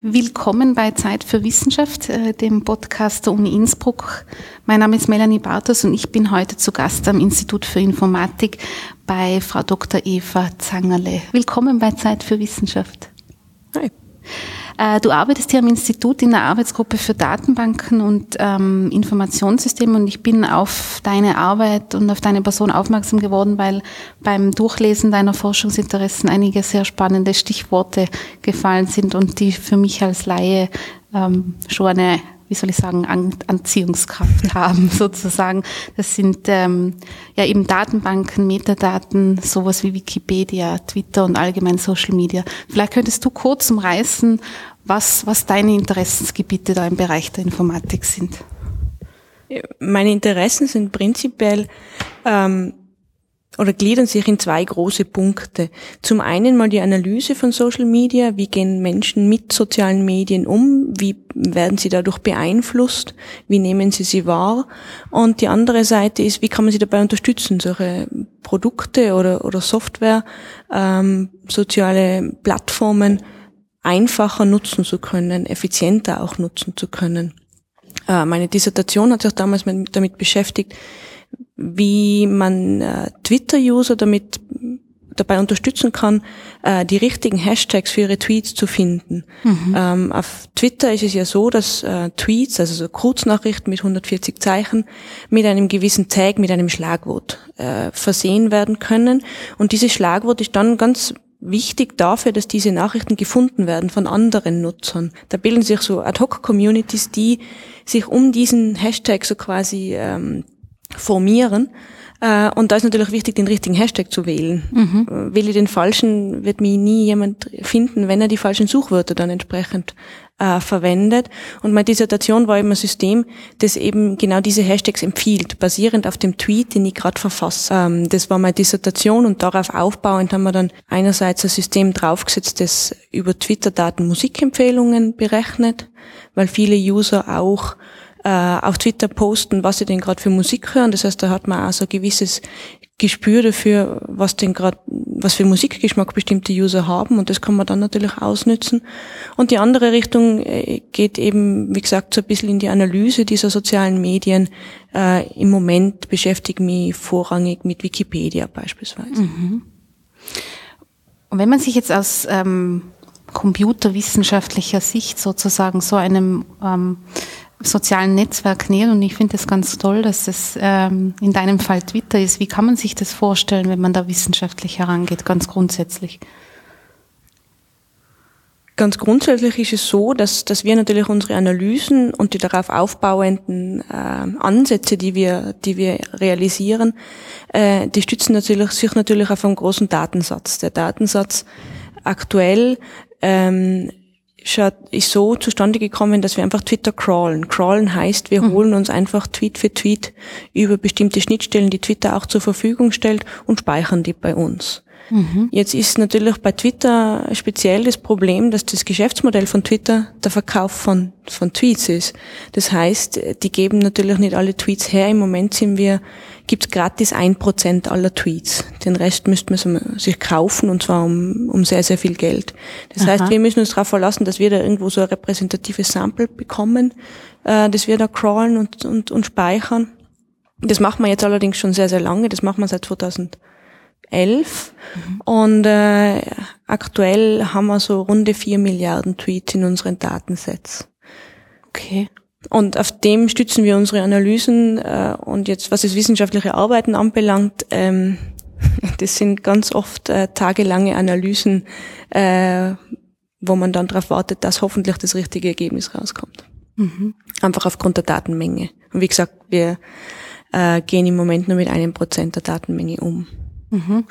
Willkommen bei Zeit für Wissenschaft, äh, dem Podcast der Uni Innsbruck. Mein Name ist Melanie Bartos und ich bin heute zu Gast am Institut für Informatik bei Frau Dr. Eva Zangerle. Willkommen bei Zeit für Wissenschaft. Hi. Äh, du arbeitest hier am Institut in der Arbeitsgruppe für Datenbanken und ähm, Informationssysteme und ich bin auf deine Arbeit und auf deine Person aufmerksam geworden, weil beim Durchlesen deiner Forschungsinteressen einige sehr spannende Stichworte gefallen sind und die für mich als Laie ähm, schon eine wie soll ich sagen, An Anziehungskraft haben sozusagen. Das sind ähm, ja eben Datenbanken, Metadaten, sowas wie Wikipedia, Twitter und allgemein Social Media. Vielleicht könntest du kurz umreißen, was, was deine Interessensgebiete da im Bereich der Informatik sind. Meine Interessen sind prinzipiell ähm, oder gliedern sich in zwei große Punkte. Zum einen mal die Analyse von Social Media. Wie gehen Menschen mit sozialen Medien um? Wie werden sie dadurch beeinflusst? Wie nehmen sie sie wahr? Und die andere Seite ist, wie kann man sie dabei unterstützen, solche Produkte oder, oder Software, ähm, soziale Plattformen einfacher nutzen zu können, effizienter auch nutzen zu können. Äh, meine Dissertation hat sich damals damit beschäftigt, wie man äh, Twitter-User damit dabei unterstützen kann, äh, die richtigen Hashtags für ihre Tweets zu finden. Mhm. Ähm, auf Twitter ist es ja so, dass äh, Tweets, also so Kurznachrichten mit 140 Zeichen, mit einem gewissen Tag, mit einem Schlagwort äh, versehen werden können. Und dieses Schlagwort ist dann ganz wichtig dafür, dass diese Nachrichten gefunden werden von anderen Nutzern. Da bilden sich so Ad-Hoc-Communities, die sich um diesen Hashtag so quasi ähm, formieren. Äh, und da ist natürlich wichtig, den richtigen Hashtag zu wählen. Mhm. Äh, wähle ich den falschen, wird mich nie jemand finden, wenn er die falschen Suchwörter dann entsprechend äh, verwendet. Und meine Dissertation war eben ein System, das eben genau diese Hashtags empfiehlt, basierend auf dem Tweet, den ich gerade verfasse. Ähm, das war meine Dissertation und darauf aufbauend haben wir dann einerseits ein System draufgesetzt, das über Twitter-Daten Musikempfehlungen berechnet, weil viele User auch äh, auf Twitter posten, was sie denn gerade für Musik hören. Das heißt, da hat man auch so ein gewisses Gespür dafür, was denn gerade, was für Musikgeschmack bestimmte User haben und das kann man dann natürlich ausnützen. Und die andere Richtung äh, geht eben, wie gesagt, so ein bisschen in die Analyse dieser sozialen Medien. Äh, Im Moment beschäftige ich mich vorrangig mit Wikipedia beispielsweise. Mhm. Und wenn man sich jetzt aus ähm, computerwissenschaftlicher Sicht sozusagen so einem ähm, sozialen Netzwerk nähert und ich finde es ganz toll, dass es ähm, in deinem Fall Twitter ist. Wie kann man sich das vorstellen, wenn man da wissenschaftlich herangeht, ganz grundsätzlich? Ganz grundsätzlich ist es so, dass, dass wir natürlich unsere Analysen und die darauf aufbauenden äh, Ansätze, die wir, die wir realisieren, äh, die stützen natürlich, sich natürlich auf einem großen Datensatz. Der Datensatz aktuell ähm, ist so zustande gekommen, dass wir einfach Twitter crawlen. Crawlen heißt, wir mhm. holen uns einfach Tweet für Tweet über bestimmte Schnittstellen, die Twitter auch zur Verfügung stellt und speichern die bei uns. Mhm. Jetzt ist natürlich bei Twitter speziell das Problem, dass das Geschäftsmodell von Twitter der Verkauf von, von Tweets ist. Das heißt, die geben natürlich nicht alle Tweets her. Im Moment sind wir, gibt's gratis ein Prozent aller Tweets. Den Rest müsste man sich kaufen und zwar um, um sehr, sehr viel Geld. Das Aha. heißt, wir müssen uns darauf verlassen, dass wir da irgendwo so ein repräsentatives Sample bekommen, äh, das wir da crawlen und, und, und speichern. Das machen wir jetzt allerdings schon sehr, sehr lange. Das machen wir seit 2000 elf. Mhm. Und äh, aktuell haben wir so runde vier Milliarden Tweets in unseren Datensets. Okay. Und auf dem stützen wir unsere Analysen. Äh, und jetzt, was das wissenschaftliche Arbeiten anbelangt, ähm, das sind ganz oft äh, tagelange Analysen, äh, wo man dann darauf wartet, dass hoffentlich das richtige Ergebnis rauskommt. Mhm. Einfach aufgrund der Datenmenge. Und wie gesagt, wir äh, gehen im Moment nur mit einem Prozent der Datenmenge um. Mhm.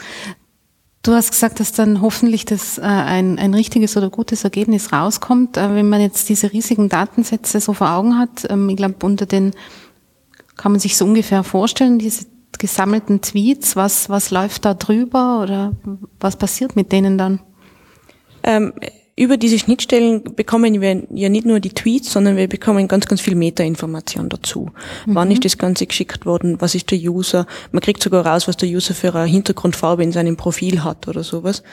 Du hast gesagt, dass dann hoffentlich das äh, ein, ein richtiges oder gutes Ergebnis rauskommt. Äh, wenn man jetzt diese riesigen Datensätze so vor Augen hat, ähm, ich glaube, unter den kann man sich so ungefähr vorstellen, diese gesammelten Tweets, was, was läuft da drüber oder was passiert mit denen dann? Ähm, über diese Schnittstellen bekommen wir ja nicht nur die Tweets, sondern wir bekommen ganz, ganz viel Metainformation dazu. Mhm. Wann ist das Ganze geschickt worden? Was ist der User? Man kriegt sogar raus, was der User für eine Hintergrundfarbe in seinem Profil hat oder sowas.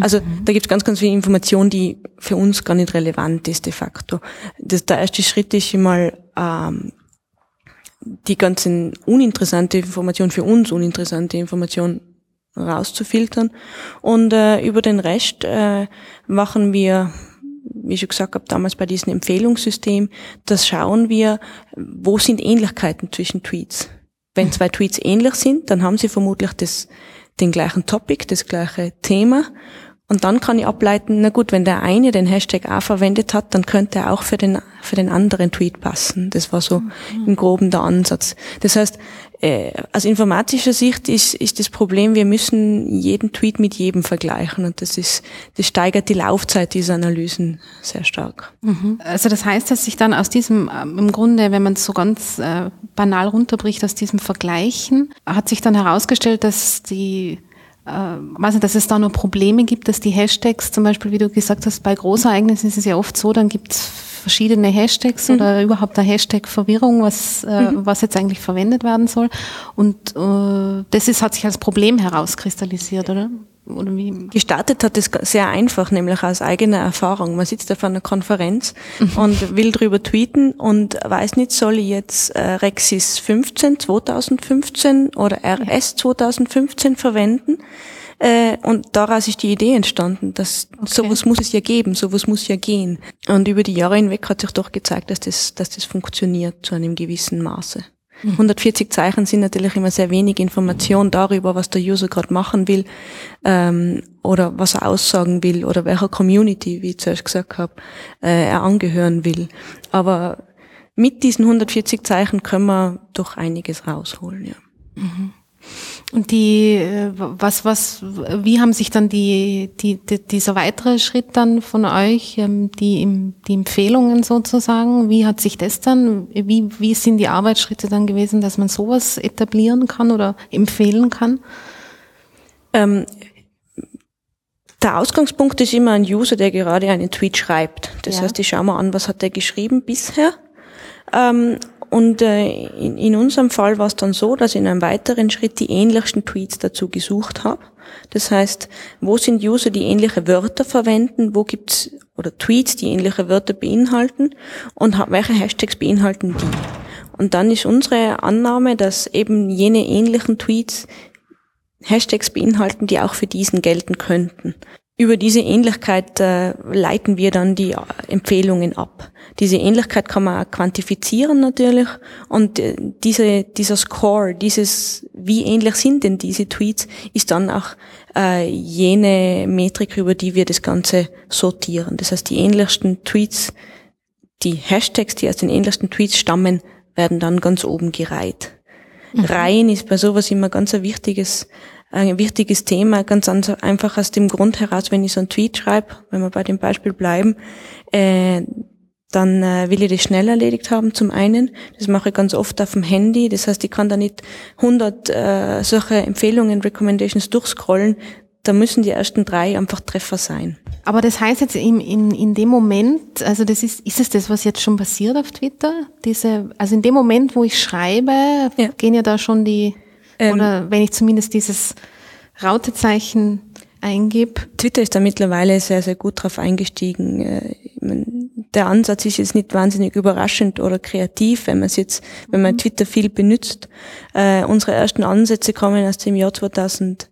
Also mhm. da gibt es ganz, ganz viel Information, die für uns gar nicht relevant ist de facto. Das, der erste Schritt ist mal ähm, die ganzen uninteressante Information für uns uninteressante Information rauszufiltern. Und äh, über den Rest äh, machen wir, wie ich schon gesagt habe, damals bei diesem Empfehlungssystem, das schauen wir, wo sind Ähnlichkeiten zwischen Tweets. Wenn zwei Tweets ähnlich sind, dann haben sie vermutlich das, den gleichen Topic, das gleiche Thema und dann kann ich ableiten, na gut, wenn der eine den Hashtag auch verwendet hat, dann könnte er auch für den, für den anderen Tweet passen. Das war so mhm. im Groben der Ansatz. Das heißt, äh, aus informatischer Sicht ist, ist das Problem, wir müssen jeden Tweet mit jedem vergleichen und das ist, das steigert die Laufzeit dieser Analysen sehr stark. Mhm. Also das heißt, dass sich dann aus diesem, ähm, im Grunde, wenn man es so ganz äh, banal runterbricht, aus diesem Vergleichen, hat sich dann herausgestellt, dass die äh, weiß nicht, dass es da noch Probleme gibt, dass die Hashtags, zum Beispiel, wie du gesagt hast, bei Großereignissen ist es ja oft so, dann gibt es verschiedene Hashtags mhm. oder überhaupt eine Hashtag-Verwirrung, was, äh, mhm. was jetzt eigentlich verwendet werden soll. Und äh, das ist, hat sich als Problem herauskristallisiert, oder? Oder wie? Gestartet hat es sehr einfach, nämlich aus eigener Erfahrung. Man sitzt auf einer Konferenz mhm. und will drüber tweeten und weiß nicht, soll ich jetzt äh, Rexis 15 2015 oder RS 2015 verwenden? Äh, und daraus ist die Idee entstanden, dass okay. sowas muss es ja geben, sowas muss ja gehen. Und über die Jahre hinweg hat sich doch gezeigt, dass das, dass das funktioniert zu einem gewissen Maße. 140 Zeichen sind natürlich immer sehr wenig Information darüber, was der User gerade machen will ähm, oder was er aussagen will oder welcher Community, wie ich zuerst gesagt habe, äh, er angehören will. Aber mit diesen 140 Zeichen können wir doch einiges rausholen. Ja. Mhm. Und die, äh, was, was, wie haben sich dann die, die, die dieser weitere Schritt dann von euch, ähm, die, die Empfehlungen sozusagen, wie hat sich das dann, wie, wie sind die Arbeitsschritte dann gewesen, dass man sowas etablieren kann oder empfehlen kann? Ähm, der Ausgangspunkt ist immer ein User, der gerade einen Tweet schreibt. Das ja. heißt, ich schaue mal an, was hat er geschrieben bisher. Ähm, und äh, in, in unserem Fall war es dann so, dass ich in einem weiteren Schritt die ähnlichsten Tweets dazu gesucht habe. Das heißt, wo sind User, die ähnliche Wörter verwenden, wo gibt's oder Tweets, die ähnliche Wörter beinhalten und welche Hashtags beinhalten die. Und dann ist unsere Annahme, dass eben jene ähnlichen Tweets Hashtags beinhalten, die auch für diesen gelten könnten. Über diese Ähnlichkeit äh, leiten wir dann die äh, Empfehlungen ab. Diese Ähnlichkeit kann man quantifizieren natürlich und äh, diese, dieser Score, dieses, wie ähnlich sind denn diese Tweets, ist dann auch äh, jene Metrik, über die wir das Ganze sortieren. Das heißt, die ähnlichsten Tweets, die Hashtags, die aus den ähnlichsten Tweets stammen, werden dann ganz oben gereiht. Mhm. Reihen ist bei sowas immer ganz ein wichtiges ein wichtiges Thema, ganz einfach aus dem Grund heraus, wenn ich so einen Tweet schreibe, wenn wir bei dem Beispiel bleiben, äh, dann äh, will ich das schnell erledigt haben zum einen. Das mache ich ganz oft auf dem Handy. Das heißt, ich kann da nicht 100 äh, solche Empfehlungen, Recommendations durchscrollen. Da müssen die ersten drei einfach Treffer sein. Aber das heißt jetzt in, in, in dem Moment, also das ist, ist es das, was jetzt schon passiert auf Twitter? Diese, also in dem Moment, wo ich schreibe, ja. gehen ja da schon die ähm, Oder wenn ich zumindest dieses Rautezeichen eingebe. Twitter ist da mittlerweile sehr, sehr gut drauf eingestiegen. Äh, der Ansatz ist jetzt nicht wahnsinnig überraschend oder kreativ, wenn man es jetzt, wenn man mhm. Twitter viel benutzt. Äh, unsere ersten Ansätze kommen aus dem Jahr 2011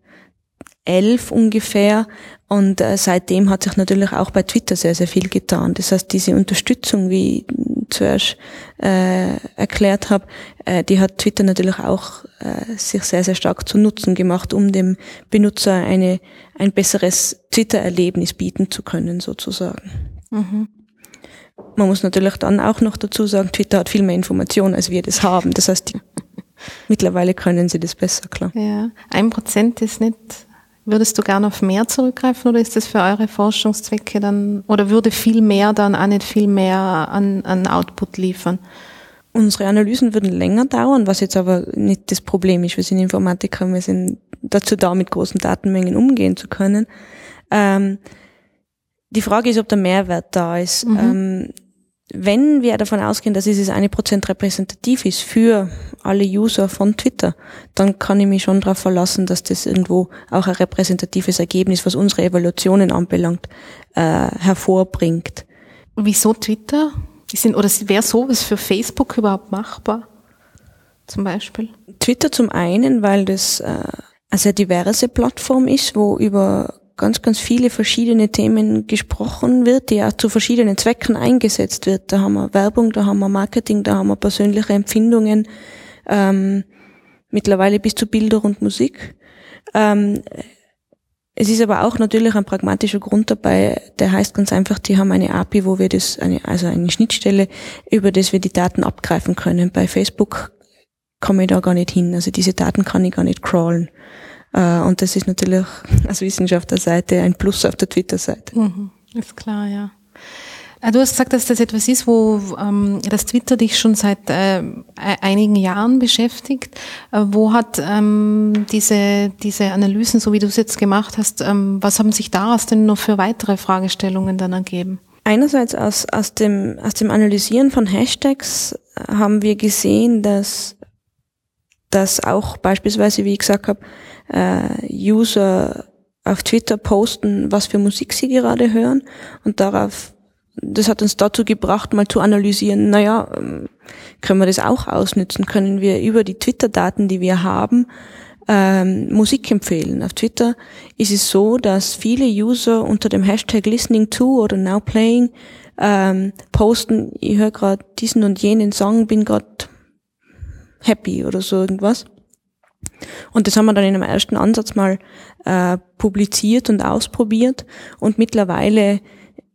ungefähr und äh, seitdem hat sich natürlich auch bei Twitter sehr, sehr viel getan. Das heißt, diese Unterstützung, wie zuerst äh, erklärt habe, äh, die hat Twitter natürlich auch äh, sich sehr, sehr stark zu Nutzen gemacht, um dem Benutzer eine, ein besseres Twitter-Erlebnis bieten zu können, sozusagen. Mhm. Man muss natürlich dann auch noch dazu sagen, Twitter hat viel mehr Informationen, als wir das haben. Das heißt, die, mittlerweile können sie das besser, klar. Ja, ein Prozent ist nicht Würdest du gerne auf mehr zurückgreifen oder ist das für eure Forschungszwecke dann, oder würde viel mehr dann auch nicht viel mehr an, an Output liefern? Unsere Analysen würden länger dauern, was jetzt aber nicht das Problem ist. Wir sind Informatiker, wir sind dazu da, mit großen Datenmengen umgehen zu können. Ähm, die Frage ist, ob der Mehrwert da ist. Mhm. Ähm, wenn wir davon ausgehen, dass dieses eine Prozent repräsentativ ist für alle User von Twitter, dann kann ich mich schon darauf verlassen, dass das irgendwo auch ein repräsentatives Ergebnis, was unsere Evaluationen anbelangt, äh, hervorbringt. Wieso Twitter? Sind, oder wäre sowas für Facebook überhaupt machbar? Zum Beispiel? Twitter zum einen, weil das äh, eine sehr diverse Plattform ist, wo über ganz, ganz viele verschiedene Themen gesprochen wird, die auch zu verschiedenen Zwecken eingesetzt wird. Da haben wir Werbung, da haben wir Marketing, da haben wir persönliche Empfindungen, ähm, mittlerweile bis zu Bilder und Musik. Ähm, es ist aber auch natürlich ein pragmatischer Grund dabei, der heißt ganz einfach, die haben eine API, wo wir das, eine, also eine Schnittstelle, über das wir die Daten abgreifen können. Bei Facebook komme ich da gar nicht hin. Also diese Daten kann ich gar nicht crawlen. Äh, und das ist natürlich aus Wissenschaftlerseite ein Plus auf der Twitter-Seite. Mhm, ist klar, ja. Äh, du hast gesagt, dass das etwas ist, wo ähm, das Twitter dich schon seit äh, e-, einigen Jahren beschäftigt. Äh, wo hat ähm, diese, diese Analysen, so wie du es jetzt gemacht hast, ähm, was haben sich daraus denn noch für weitere Fragestellungen dann ergeben? Einerseits aus, aus, dem, aus dem Analysieren von Hashtags haben wir gesehen, dass, dass auch beispielsweise, wie ich gesagt habe, äh, User auf Twitter posten, was für Musik sie gerade hören und darauf, das hat uns dazu gebracht, mal zu analysieren, naja, ähm, können wir das auch ausnutzen? Können wir über die Twitter-Daten, die wir haben, ähm, Musik empfehlen? Auf Twitter ist es so, dass viele User unter dem Hashtag listening to oder now playing ähm, posten, ich höre gerade diesen und jenen Song, bin gerade happy oder so irgendwas. Und das haben wir dann in einem ersten Ansatz mal äh, publiziert und ausprobiert. Und mittlerweile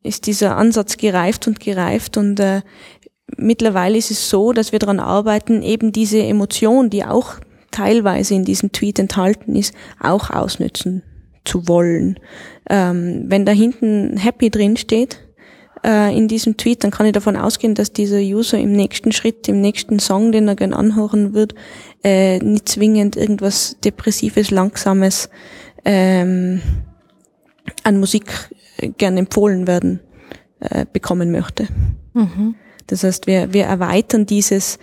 ist dieser Ansatz gereift und gereift. Und äh, mittlerweile ist es so, dass wir daran arbeiten, eben diese Emotion, die auch teilweise in diesem Tweet enthalten ist, auch ausnützen zu wollen. Ähm, wenn da hinten Happy drin steht, äh, in diesem Tweet, dann kann ich davon ausgehen, dass dieser User im nächsten Schritt, im nächsten Song, den er gern anhören wird, äh, nicht zwingend irgendwas Depressives, Langsames ähm, an Musik gern empfohlen werden äh, bekommen möchte. Mhm. Das heißt, wir, wir erweitern dieses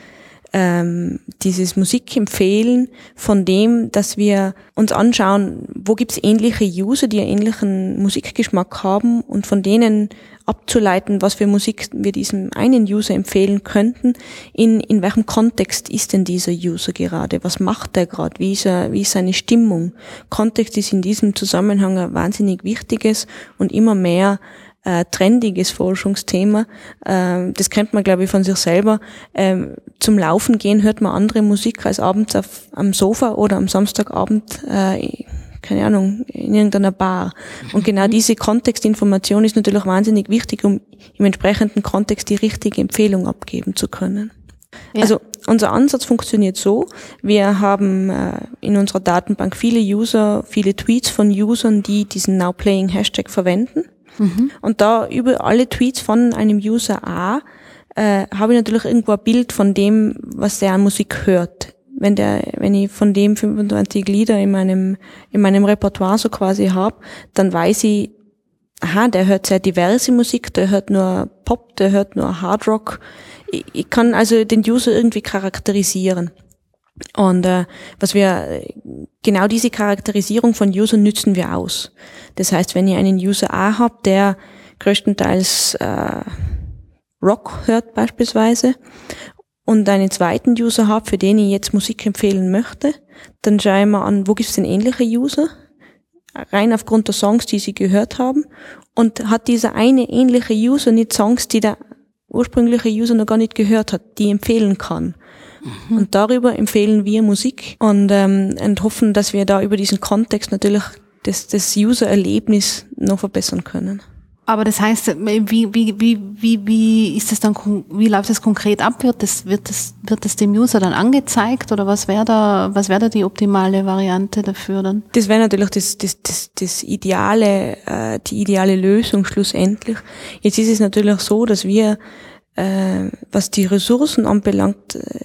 ähm, dieses Musikempfehlen von dem, dass wir uns anschauen, wo gibt's ähnliche User, die einen ähnlichen Musikgeschmack haben und von denen abzuleiten, was für Musik wir diesem einen User empfehlen könnten, in, in welchem Kontext ist denn dieser User gerade, was macht er gerade, wie ist, er, wie ist seine Stimmung. Kontext ist in diesem Zusammenhang ein wahnsinnig wichtiges und immer mehr äh, trendiges Forschungsthema. Ähm, das kennt man, glaube ich, von sich selber. Ähm, zum Laufen gehen hört man andere Musik als abends auf, am Sofa oder am Samstagabend, äh, keine Ahnung, in irgendeiner Bar. Und genau mhm. diese Kontextinformation ist natürlich wahnsinnig wichtig, um im entsprechenden Kontext die richtige Empfehlung abgeben zu können. Ja. Also unser Ansatz funktioniert so, wir haben äh, in unserer Datenbank viele User, viele Tweets von Usern, die diesen Now Playing Hashtag verwenden. Mhm. Und da über alle Tweets von einem User A äh, habe ich natürlich irgendwo ein Bild von dem, was der an Musik hört. Wenn der, wenn ich von dem 25 Lieder in meinem, in meinem Repertoire so quasi habe, dann weiß ich, aha, der hört sehr diverse Musik, der hört nur Pop, der hört nur Hard Rock. Ich, ich kann also den User irgendwie charakterisieren. Und äh, was wir genau diese Charakterisierung von User nützen wir aus. Das heißt, wenn ihr einen User A habt, der größtenteils äh, Rock hört beispielsweise und einen zweiten User habt, für den ich jetzt Musik empfehlen möchte, dann schaue ich mal an, wo gibt es denn ähnliche User, rein aufgrund der Songs, die sie gehört haben und hat dieser eine ähnliche User nicht Songs, die der ursprüngliche User noch gar nicht gehört hat, die empfehlen kann. Mhm. Und darüber empfehlen wir Musik und, ähm, und hoffen, dass wir da über diesen Kontext natürlich das, das User-Erlebnis noch verbessern können. Aber das heißt, wie, wie, wie, wie, wie ist das dann, wie läuft das konkret ab? Wird das, wird das, wird das dem User dann angezeigt oder was wäre da, was wäre da die optimale Variante dafür dann? Das wäre natürlich das, das, das, das ideale, äh, die ideale Lösung schlussendlich. Jetzt ist es natürlich so, dass wir, äh, was die Ressourcen anbelangt, äh,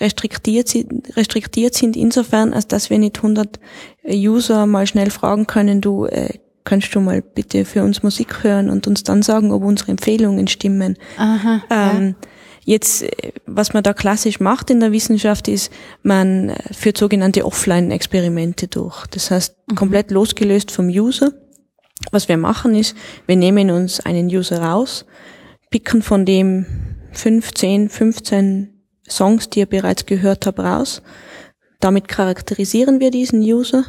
restriktiert, restriktiert sind insofern, als dass wir nicht 100 User mal schnell fragen können, du, äh, könntest du mal bitte für uns Musik hören und uns dann sagen, ob unsere Empfehlungen stimmen. Aha, ähm, ja. Jetzt, äh, was man da klassisch macht in der Wissenschaft, ist, man führt sogenannte Offline-Experimente durch. Das heißt, mhm. komplett losgelöst vom User. Was wir machen ist, wir nehmen uns einen User raus, picken von dem 15, 15 Songs, die ihr bereits gehört habt, raus. Damit charakterisieren wir diesen User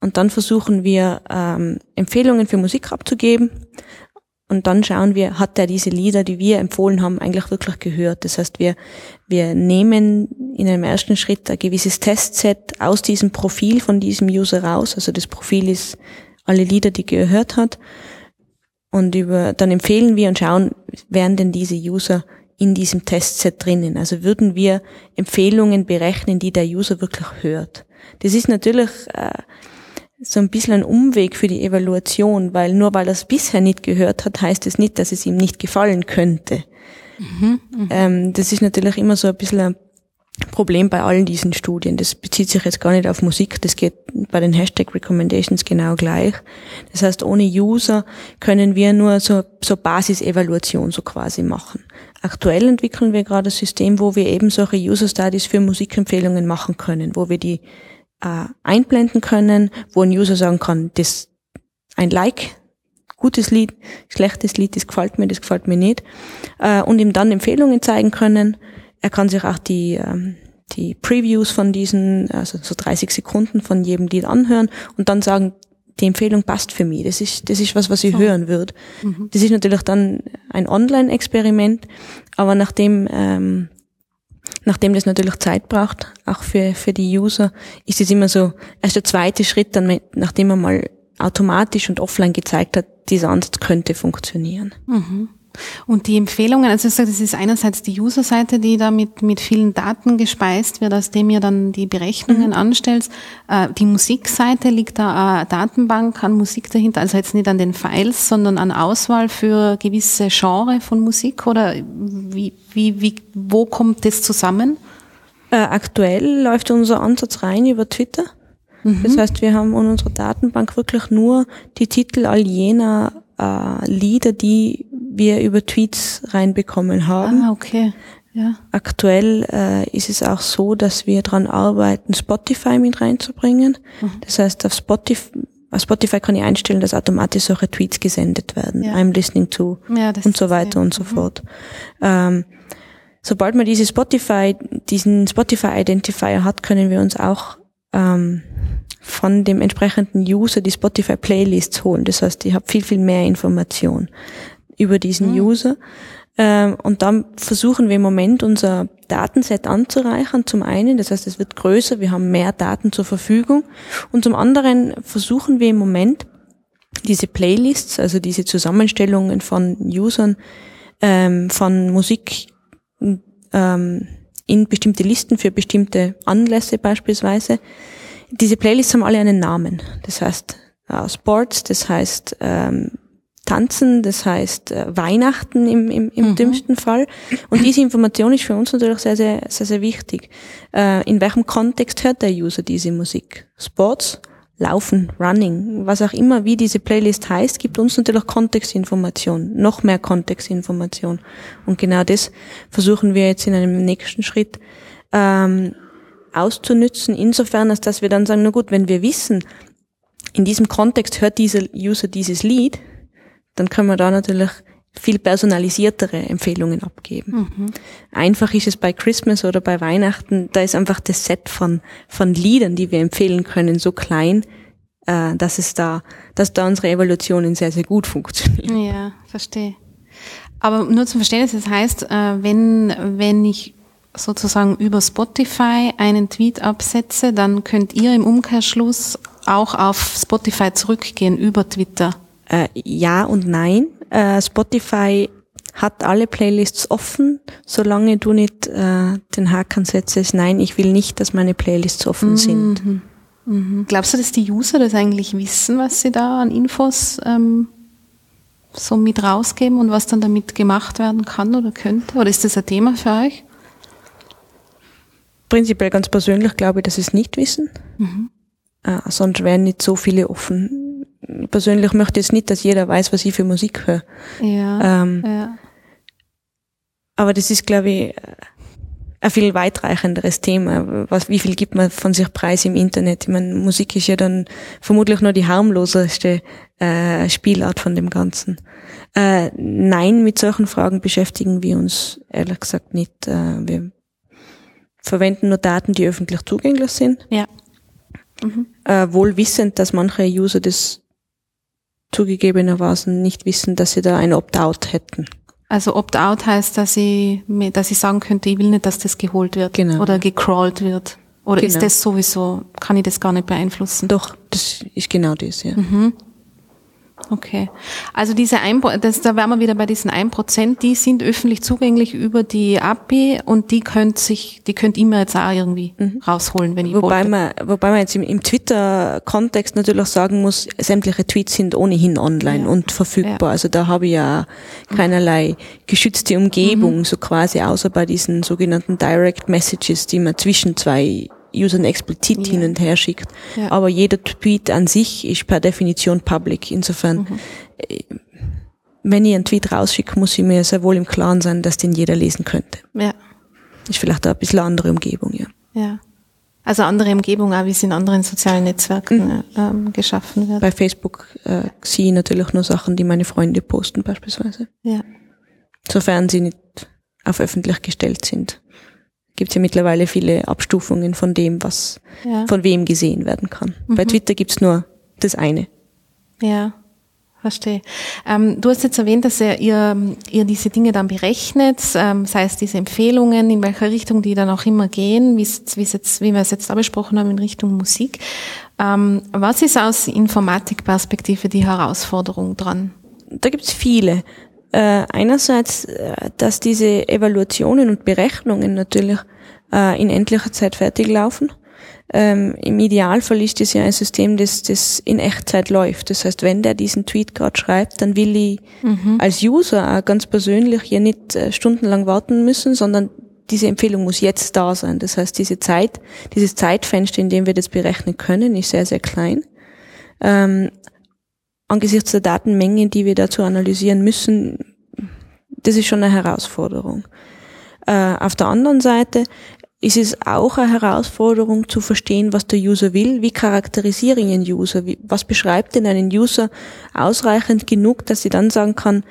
und dann versuchen wir ähm, Empfehlungen für Musik abzugeben und dann schauen wir, hat er diese Lieder, die wir empfohlen haben, eigentlich wirklich gehört. Das heißt, wir, wir nehmen in einem ersten Schritt ein gewisses Testset aus diesem Profil von diesem User raus. Also das Profil ist alle Lieder, die er gehört hat. Und über, dann empfehlen wir und schauen, wären denn diese User in diesem Testset drinnen. Also würden wir Empfehlungen berechnen, die der User wirklich hört. Das ist natürlich äh, so ein bisschen ein Umweg für die Evaluation, weil nur weil er es bisher nicht gehört hat, heißt es nicht, dass es ihm nicht gefallen könnte. Mhm, mh. ähm, das ist natürlich immer so ein bisschen ein Problem bei allen diesen Studien. Das bezieht sich jetzt gar nicht auf Musik, das geht bei den Hashtag Recommendations genau gleich. Das heißt, ohne User können wir nur so, so Basisevaluation so quasi machen. Aktuell entwickeln wir gerade ein System, wo wir eben solche User Studies für Musikempfehlungen machen können, wo wir die äh, einblenden können, wo ein User sagen kann, das ein Like, gutes Lied, schlechtes Lied, das gefällt mir, das gefällt mir nicht, äh, und ihm dann Empfehlungen zeigen können. Er kann sich auch die ähm, die Previews von diesen, also so 30 Sekunden von jedem Lied anhören und dann sagen, die Empfehlung passt für mich. Das ist, das ist was, was ich oh. hören würde. Mhm. Das ist natürlich dann ein Online-Experiment, aber nachdem ähm, Nachdem das natürlich Zeit braucht, auch für, für die User, ist es immer so, erst der zweite Schritt, dann, nachdem man mal automatisch und offline gezeigt hat, dieser Ansatz könnte funktionieren. Mhm. Und die Empfehlungen, also das ist einerseits die User-Seite, die da mit, mit vielen Daten gespeist wird, aus dem ihr dann die Berechnungen mhm. anstellt. Äh, die Musikseite liegt da eine Datenbank an Musik dahinter, also jetzt nicht an den Files, sondern an Auswahl für gewisse Genre von Musik oder wie, wie, wie, wo kommt das zusammen? Äh, aktuell läuft unser Ansatz rein über Twitter. Mhm. Das heißt, wir haben in unserer Datenbank wirklich nur die Titel all jener äh, Lieder, die wir über Tweets reinbekommen haben. Ah, okay. Ja. Aktuell äh, ist es auch so, dass wir daran arbeiten, Spotify mit reinzubringen. Mhm. Das heißt, auf Spotify, auf Spotify kann ich einstellen, dass automatisch solche Tweets gesendet werden. Ja. I'm listening to ja, und so weiter und so mhm. fort. Ähm, sobald man diese Spotify, diesen Spotify Identifier hat, können wir uns auch ähm, von dem entsprechenden User die Spotify Playlists holen. Das heißt, ich habe viel, viel mehr Information über diesen mhm. User. Ähm, und dann versuchen wir im Moment unser Datenset anzureichern. Zum einen, das heißt, es wird größer, wir haben mehr Daten zur Verfügung. Und zum anderen versuchen wir im Moment diese Playlists, also diese Zusammenstellungen von Usern ähm, von Musik ähm, in bestimmte Listen für bestimmte Anlässe beispielsweise. Diese Playlists haben alle einen Namen. Das heißt äh, Sports, das heißt ähm, Tanzen, das heißt äh, Weihnachten im, im, im mhm. dümmsten Fall. Und diese Information ist für uns natürlich sehr, sehr, sehr, sehr wichtig. Äh, in welchem Kontext hört der User diese Musik? Sports, Laufen, Running, was auch immer, wie diese Playlist heißt, gibt uns natürlich Kontextinformation, noch mehr Kontextinformation. Und genau das versuchen wir jetzt in einem nächsten Schritt ähm, auszunützen, insofern, als dass wir dann sagen, na gut, wenn wir wissen, in diesem Kontext hört dieser User dieses Lied, dann können wir da natürlich viel personalisiertere Empfehlungen abgeben. Mhm. Einfach ist es bei Christmas oder bei Weihnachten, da ist einfach das Set von, von Liedern, die wir empfehlen können, so klein, äh, dass es da, dass da unsere Evolutionen sehr, sehr gut funktionieren. Ja, verstehe. Aber nur zum Verständnis, das heißt, äh, wenn, wenn ich sozusagen über Spotify einen Tweet absetze, dann könnt ihr im Umkehrschluss auch auf Spotify zurückgehen über Twitter. Äh, ja und nein. Äh, Spotify hat alle Playlists offen, solange du nicht äh, den Haken setzt, nein, ich will nicht, dass meine Playlists offen mhm. sind. Mhm. Glaubst du, dass die User das eigentlich wissen, was sie da an Infos ähm, so mit rausgeben und was dann damit gemacht werden kann oder könnte? Oder ist das ein Thema für euch? Prinzipiell ganz persönlich glaube ich, dass sie es nicht wissen. Mhm. Äh, sonst wären nicht so viele offen persönlich möchte jetzt nicht, dass jeder weiß, was ich für Musik höre. Ja, ähm, ja. Aber das ist, glaube ich, ein viel weitreichenderes Thema. Was, wie viel gibt man von sich preis im Internet? Ich meine, Musik ist ja dann vermutlich nur die harmloseste äh, Spielart von dem Ganzen. Äh, nein, mit solchen Fragen beschäftigen wir uns ehrlich gesagt nicht. Äh, wir verwenden nur Daten, die öffentlich zugänglich sind. Ja. Mhm. Äh, wohl wissend, dass manche User das zugegebenermaßen nicht wissen, dass sie da ein Opt-out hätten. Also Opt-out heißt, dass ich, dass ich sagen könnte, ich will nicht, dass das geholt wird genau. oder gecrawlt wird. Oder genau. ist das sowieso, kann ich das gar nicht beeinflussen? Doch, das ist genau das, ja. Mhm. Okay. Also diese ein, das, da wären wir wieder bei diesen 1%, die sind öffentlich zugänglich über die API und die könnt sich, die könnt ihr mir jetzt auch irgendwie mhm. rausholen, wenn ich wobei wollte. Man, wobei man jetzt im, im Twitter-Kontext natürlich auch sagen muss, sämtliche Tweets sind ohnehin online ja. und verfügbar. Ja. Also da habe ich ja keinerlei geschützte Umgebung, mhm. so quasi, außer bei diesen sogenannten Direct Messages, die man zwischen zwei Usern explizit ja. hin und her schickt. Ja. Aber jeder Tweet an sich ist per Definition public. Insofern, mhm. Äh, wenn ich einen Tweet rausschicke, muss ich mir sehr wohl im Klaren sein, dass den jeder lesen könnte. Ja. Ist vielleicht auch ein bisschen andere Umgebung, ja. Ja. Also andere Umgebung, auch wie es in anderen sozialen Netzwerken mhm. ähm, geschaffen wird. Bei Facebook äh, sehe ich natürlich nur Sachen, die meine Freunde posten beispielsweise. Ja. Sofern sie nicht auf öffentlich gestellt sind gibt es ja mittlerweile viele Abstufungen von dem, was ja. von wem gesehen werden kann. Mhm. Bei Twitter gibt's nur das eine. Ja, verstehe. Ähm, du hast jetzt erwähnt, dass ihr, ihr, ihr diese Dinge dann berechnet, ähm, sei es diese Empfehlungen, in welcher Richtung die dann auch immer gehen, wie's, wie's jetzt, wie wir es jetzt da besprochen haben, in Richtung Musik. Ähm, was ist aus Informatikperspektive die Herausforderung dran? Da gibt's viele. Äh, einerseits, äh, dass diese Evaluationen und Berechnungen natürlich äh, in endlicher Zeit fertig laufen. Ähm, Im Idealfall ist das ja ein System, das, das in Echtzeit läuft. Das heißt, wenn der diesen Tweet gerade schreibt, dann will ich mhm. als User auch ganz persönlich hier nicht äh, stundenlang warten müssen, sondern diese Empfehlung muss jetzt da sein. Das heißt, diese Zeit, dieses Zeitfenster, in dem wir das berechnen können, ist sehr, sehr klein. Ähm, angesichts der Datenmenge, die wir dazu analysieren müssen, das ist schon eine Herausforderung. Äh, auf der anderen Seite ist es auch eine Herausforderung zu verstehen, was der User will. Wie charakterisiere ich einen User? Wie, was beschreibt denn einen User ausreichend genug, dass ich dann sagen kann,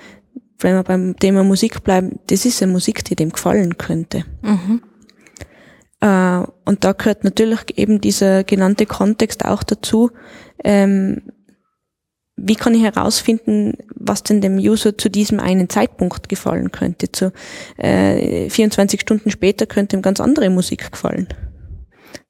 wenn wir beim Thema Musik bleiben, das ist eine Musik, die dem gefallen könnte. Mhm. Äh, und da gehört natürlich eben dieser genannte Kontext auch dazu. Ähm, wie kann ich herausfinden, was denn dem User zu diesem einen Zeitpunkt gefallen könnte? Zu äh, 24 Stunden später könnte ihm ganz andere Musik gefallen.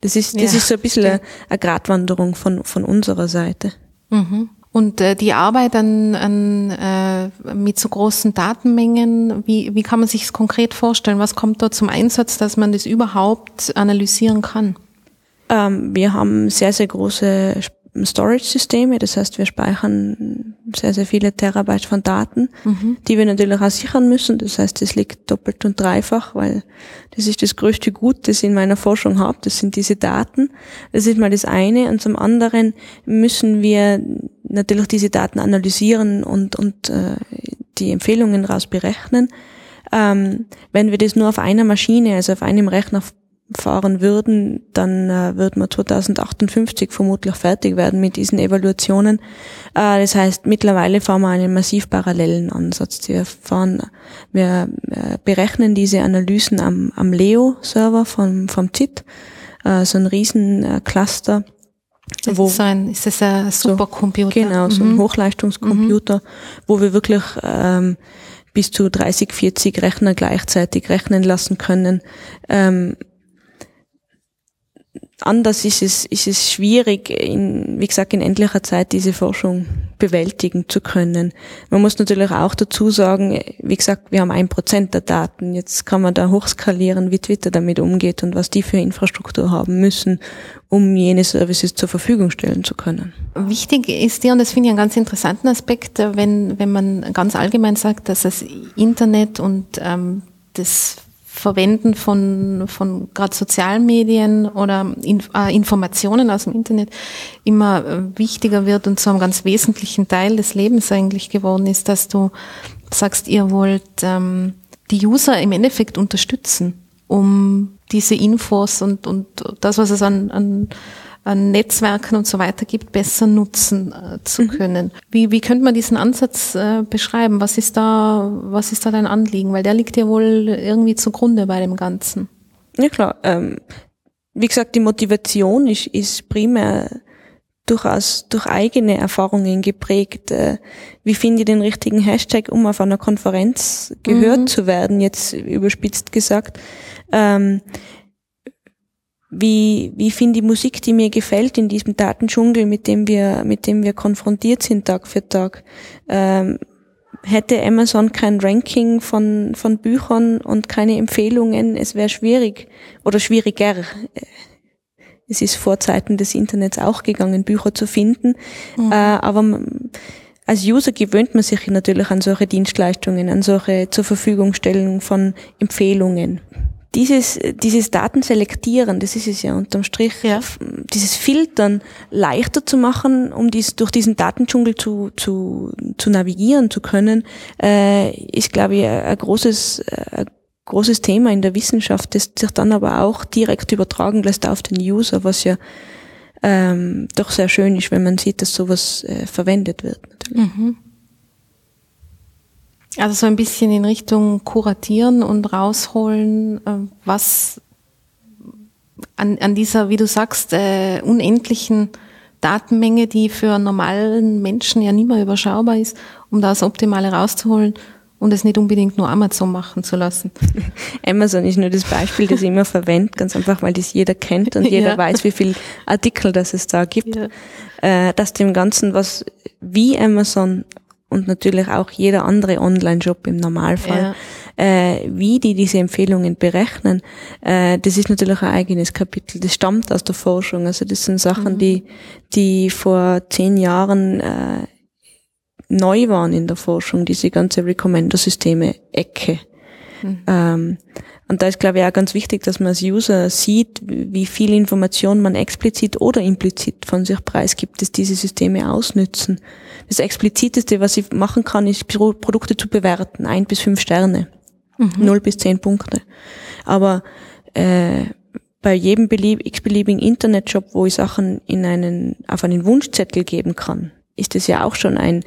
Das ist, das ja, ist so ein bisschen eine, eine Gratwanderung von, von unserer Seite. Mhm. Und äh, die Arbeit an, an äh, mit so großen Datenmengen, wie, wie kann man sich es konkret vorstellen? Was kommt da zum Einsatz, dass man das überhaupt analysieren kann? Ähm, wir haben sehr, sehr große Storage-Systeme, das heißt, wir speichern sehr, sehr viele Terabyte von Daten, mhm. die wir natürlich auch sichern müssen. Das heißt, es liegt doppelt und dreifach, weil das ist das größte Gut, das ich in meiner Forschung habe. Das sind diese Daten. Das ist mal das eine. Und zum anderen müssen wir natürlich diese Daten analysieren und, und äh, die Empfehlungen daraus berechnen. Ähm, wenn wir das nur auf einer Maschine, also auf einem Rechner fahren würden, dann äh, wird man 2058 vermutlich fertig werden mit diesen Evaluationen. Äh, das heißt, mittlerweile fahren wir einen massiv parallelen Ansatz. Wir fahren, wir äh, berechnen diese Analysen am, am Leo-Server vom, vom ZIT, äh, so ein riesen äh. Das wo, ist, so ein, ist das ein Supercomputer? So, genau, so ein mhm. Hochleistungscomputer, mhm. wo wir wirklich ähm, bis zu 30, 40 Rechner gleichzeitig rechnen lassen können. Ähm, anders ist es, ist es schwierig, in, wie gesagt, in endlicher Zeit diese Forschung bewältigen zu können. Man muss natürlich auch dazu sagen, wie gesagt, wir haben ein Prozent der Daten. Jetzt kann man da hochskalieren, wie Twitter damit umgeht und was die für Infrastruktur haben müssen, um jene Services zur Verfügung stellen zu können. Wichtig ist dir, und das finde ich einen ganz interessanten Aspekt, wenn, wenn man ganz allgemein sagt, dass das Internet und ähm, das Verwenden von, von gerade sozialen Medien oder in, äh, Informationen aus dem Internet immer äh, wichtiger wird und zu einem ganz wesentlichen Teil des Lebens eigentlich geworden ist, dass du sagst, ihr wollt ähm, die User im Endeffekt unterstützen, um diese Infos und, und das, was es an an Netzwerken und so weiter gibt, besser nutzen äh, zu mhm. können. Wie, wie könnte man diesen Ansatz äh, beschreiben? Was ist da, was ist da dein Anliegen? Weil der liegt ja wohl irgendwie zugrunde bei dem Ganzen. Ja klar. Ähm, wie gesagt, die Motivation ist, ist primär durchaus durch eigene Erfahrungen geprägt. Äh, wie finde ich den richtigen Hashtag, um auf einer Konferenz gehört mhm. zu werden, jetzt überspitzt gesagt. Ähm, wie, wie finde ich Musik, die mir gefällt in diesem Datendschungel, mit dem wir, mit dem wir konfrontiert sind Tag für Tag. Ähm, hätte Amazon kein Ranking von, von Büchern und keine Empfehlungen, es wäre schwierig oder schwieriger. Es ist vor Zeiten des Internets auch gegangen, Bücher zu finden. Mhm. Äh, aber als User gewöhnt man sich natürlich an solche Dienstleistungen, an solche zur Verfügungstellung von Empfehlungen dieses, dieses Datenselektieren, das ist es ja unterm Strich, ja. dieses Filtern leichter zu machen, um dies, durch diesen Datendschungel zu, zu, zu navigieren zu können, äh, ist, glaube ich, ein großes, ein großes Thema in der Wissenschaft, das sich dann aber auch direkt übertragen lässt auf den User, was ja ähm, doch sehr schön ist, wenn man sieht, dass sowas äh, verwendet wird. Mhm. Also so ein bisschen in Richtung kuratieren und rausholen, äh, was an, an dieser, wie du sagst, äh, unendlichen Datenmenge, die für normalen Menschen ja nie mehr überschaubar ist, um das Optimale rauszuholen und es nicht unbedingt nur Amazon machen zu lassen. Amazon ist nur das Beispiel, das ich immer verwende, ganz einfach, weil das jeder kennt und jeder ja. weiß, wie viel Artikel das es da gibt. Ja. Äh, dass dem Ganzen, was wie Amazon und natürlich auch jeder andere Online-Shop im Normalfall, ja. äh, wie die diese Empfehlungen berechnen, äh, das ist natürlich ein eigenes Kapitel. Das stammt aus der Forschung. Also das sind Sachen, mhm. die, die vor zehn Jahren äh, neu waren in der Forschung, diese ganze Recommender-Systeme-Ecke. Mhm. Ähm, und da ist, glaube ich, auch ganz wichtig, dass man als User sieht, wie viel Information man explizit oder implizit von sich preisgibt, dass diese Systeme ausnützen. Das Expliziteste, was ich machen kann, ist Produkte zu bewerten, ein bis fünf Sterne, mhm. null bis zehn Punkte. Aber äh, bei jedem belieb x-beliebigen Internetshop, wo ich Sachen in einen, auf einen Wunschzettel geben kann, ist es ja auch schon ein,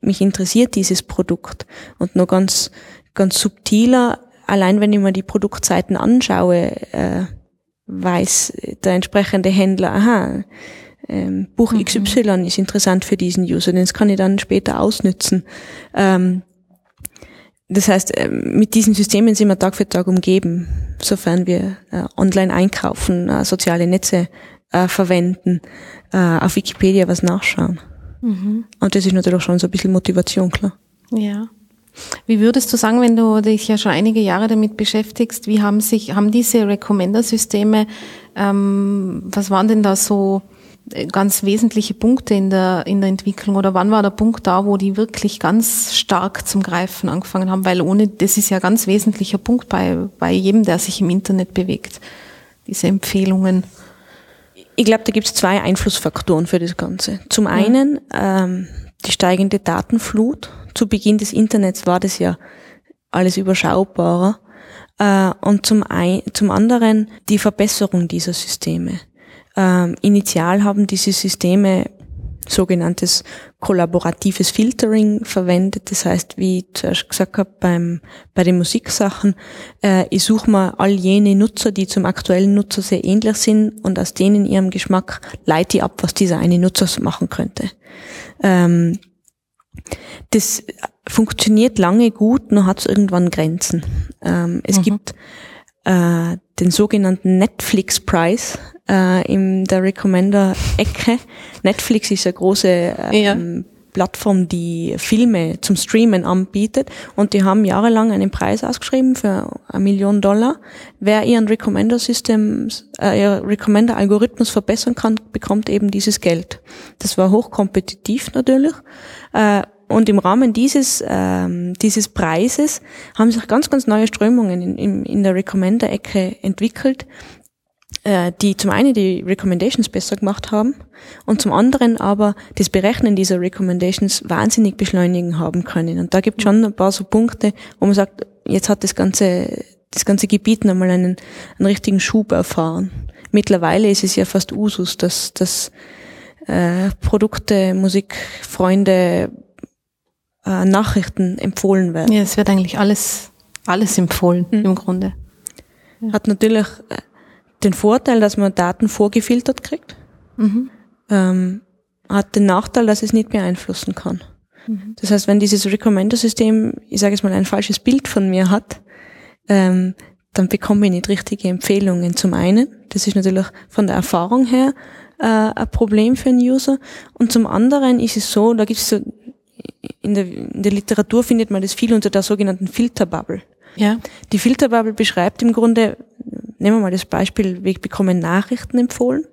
mich interessiert dieses Produkt. Und nur ganz, ganz subtiler, allein wenn ich mir die Produktseiten anschaue, äh, weiß der entsprechende Händler, aha, ähm, Buch mhm. XY ist interessant für diesen User, den kann ich dann später ausnützen. Ähm, das heißt, äh, mit diesen Systemen sind wir Tag für Tag umgeben, sofern wir äh, online einkaufen, äh, soziale Netze äh, verwenden, äh, auf Wikipedia was nachschauen. Mhm. Und das ist natürlich schon so ein bisschen Motivation, klar. Ja. Wie würdest du sagen, wenn du dich ja schon einige Jahre damit beschäftigst, wie haben sich, haben diese Recommender-Systeme, ähm, was waren denn da so ganz wesentliche Punkte in der, in der Entwicklung oder wann war der Punkt da, wo die wirklich ganz stark zum Greifen angefangen haben? Weil ohne, das ist ja ein ganz wesentlicher Punkt bei, bei jedem, der sich im Internet bewegt, diese Empfehlungen. Ich glaube, da gibt es zwei Einflussfaktoren für das Ganze. Zum einen ähm, die steigende Datenflut. Zu Beginn des Internets war das ja alles überschaubarer. Äh, und zum, ein, zum anderen die Verbesserung dieser Systeme. Ähm, initial haben diese Systeme sogenanntes kollaboratives Filtering verwendet. Das heißt, wie ich zuerst gesagt habe, beim, bei den Musiksachen, äh, ich suche mal all jene Nutzer, die zum aktuellen Nutzer sehr ähnlich sind und aus denen ihrem Geschmack leite ich ab, was dieser eine Nutzer machen könnte. Ähm, das funktioniert lange gut, nur hat es irgendwann Grenzen. Ähm, es mhm. gibt äh, den sogenannten Netflix-Preis äh, in der Recommender-Ecke. Netflix ist eine große ähm, ja. Plattform, die Filme zum Streamen anbietet und die haben jahrelang einen Preis ausgeschrieben für eine Million Dollar. Wer ihren Recommender-System, äh, ihr Recommender-Algorithmus verbessern kann, bekommt eben dieses Geld. Das war hochkompetitiv natürlich. Äh, und im Rahmen dieses, ähm, dieses Preises haben sich ganz, ganz neue Strömungen in, in, in der Recommender-Ecke entwickelt, äh, die zum einen die Recommendations besser gemacht haben und zum anderen aber das Berechnen dieser Recommendations wahnsinnig beschleunigen haben können. Und da gibt es schon ein paar so Punkte, wo man sagt, jetzt hat das ganze, das ganze Gebiet nochmal einen, einen richtigen Schub erfahren. Mittlerweile ist es ja fast Usus, dass, dass äh, Produkte, Musikfreunde, äh, Nachrichten empfohlen werden. Ja, es wird eigentlich alles, alles empfohlen mhm. im Grunde. Hat natürlich äh, den Vorteil, dass man Daten vorgefiltert kriegt. Mhm. Ähm, hat den Nachteil, dass es nicht beeinflussen kann. Mhm. Das heißt, wenn dieses Recommender-System, ich sage jetzt mal, ein falsches Bild von mir hat, ähm, dann bekomme ich nicht richtige Empfehlungen. Zum einen, das ist natürlich von der Erfahrung her äh, ein Problem für einen User. Und zum anderen ist es so, da gibt es so, in der, in der Literatur findet man das viel unter der sogenannten Filterbubble. Ja. Die Filterbubble beschreibt im Grunde, nehmen wir mal das Beispiel, wir bekommen Nachrichten empfohlen.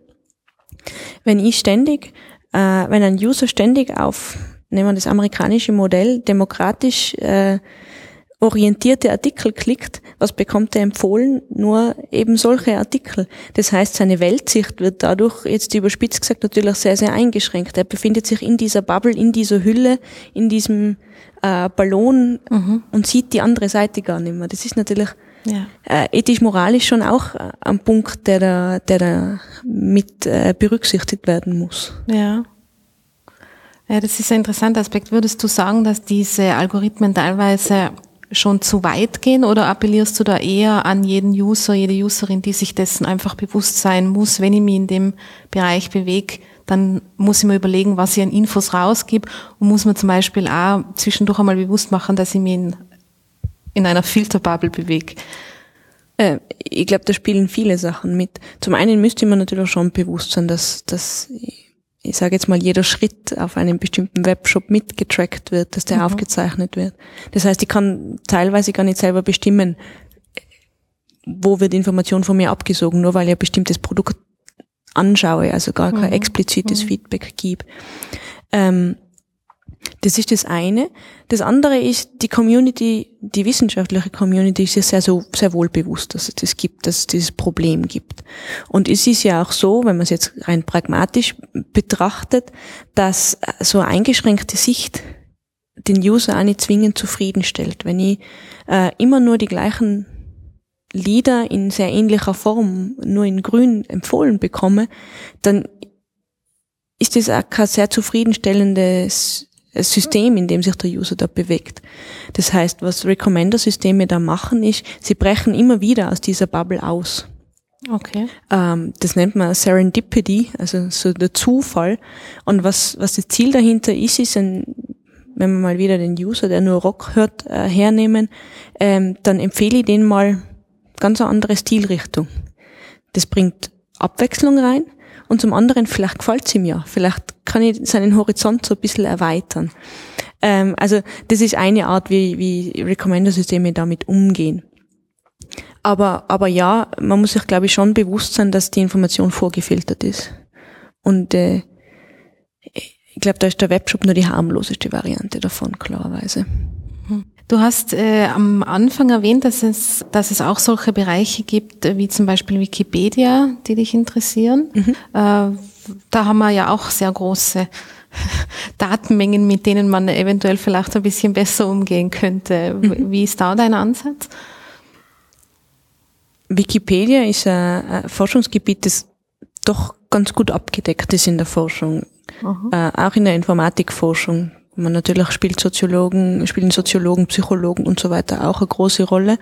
Wenn ich ständig, äh, wenn ein User ständig auf, nehmen wir das amerikanische Modell, demokratisch äh, orientierte Artikel klickt, was bekommt er empfohlen? Nur eben solche Artikel. Das heißt, seine Weltsicht wird dadurch, jetzt überspitzt gesagt, natürlich sehr, sehr eingeschränkt. Er befindet sich in dieser Bubble, in dieser Hülle, in diesem äh, Ballon mhm. und sieht die andere Seite gar nicht mehr. Das ist natürlich ja. äh, ethisch-moralisch schon auch äh, ein Punkt, der da, der da mit äh, berücksichtigt werden muss. Ja. Ja, das ist ein interessanter Aspekt. Würdest du sagen, dass diese Algorithmen teilweise schon zu weit gehen oder appellierst du da eher an jeden User, jede Userin, die sich dessen einfach bewusst sein muss, wenn ich mich in dem Bereich bewege, dann muss ich mir überlegen, was ich an Infos rausgib und muss mir zum Beispiel auch zwischendurch einmal bewusst machen, dass ich mich in, in einer Filterbubble bewege. Äh, ich glaube, da spielen viele Sachen mit. Zum einen müsste man natürlich schon bewusst sein, dass, dass ich sage jetzt mal, jeder Schritt auf einem bestimmten Webshop mitgetrackt wird, dass der mhm. aufgezeichnet wird. Das heißt, ich kann teilweise gar nicht selber bestimmen, wo wird Information von mir abgesogen, nur weil ich ein bestimmtes Produkt anschaue, also gar kein mhm. explizites mhm. Feedback gebe. Ähm, das ist das eine. Das andere ist, die Community, die wissenschaftliche Community ist ja sehr, so, sehr wohl bewusst, dass es das gibt, dass es dieses Problem gibt. Und es ist ja auch so, wenn man es jetzt rein pragmatisch betrachtet, dass so eine eingeschränkte Sicht den User auch nicht zwingend zufriedenstellt. Wenn ich äh, immer nur die gleichen Lieder in sehr ähnlicher Form, nur in grün empfohlen bekomme, dann ist das auch kein sehr zufriedenstellendes System, in dem sich der User da bewegt. Das heißt, was Recommender-Systeme da machen, ist, sie brechen immer wieder aus dieser Bubble aus. Okay. Ähm, das nennt man Serendipity, also so der Zufall. Und was, was das Ziel dahinter ist, ist ein, wenn wir mal wieder den User, der nur Rock hört, äh, hernehmen, ähm, dann empfehle ich den mal ganz eine andere Stilrichtung. Das bringt Abwechslung rein und zum anderen, vielleicht gefällt's ihm ja. Vielleicht kann ich seinen Horizont so ein bisschen erweitern. Ähm, also das ist eine Art, wie, wie Recommender-Systeme damit umgehen. Aber, aber ja, man muss sich, glaube ich, schon bewusst sein, dass die Information vorgefiltert ist. Und äh, ich glaube, da ist der Webshop nur die harmloseste Variante davon, klarerweise. Du hast äh, am Anfang erwähnt, dass es, dass es auch solche Bereiche gibt, äh, wie zum Beispiel Wikipedia, die dich interessieren. Mhm. Äh, da haben wir ja auch sehr große Datenmengen, mit denen man eventuell vielleicht ein bisschen besser umgehen könnte. Mhm. Wie ist da dein Ansatz? Wikipedia ist ein Forschungsgebiet, das doch ganz gut abgedeckt ist in der Forschung, äh, auch in der Informatikforschung man natürlich spielt Soziologen, spielen Soziologen, Psychologen und so weiter auch eine große Rolle.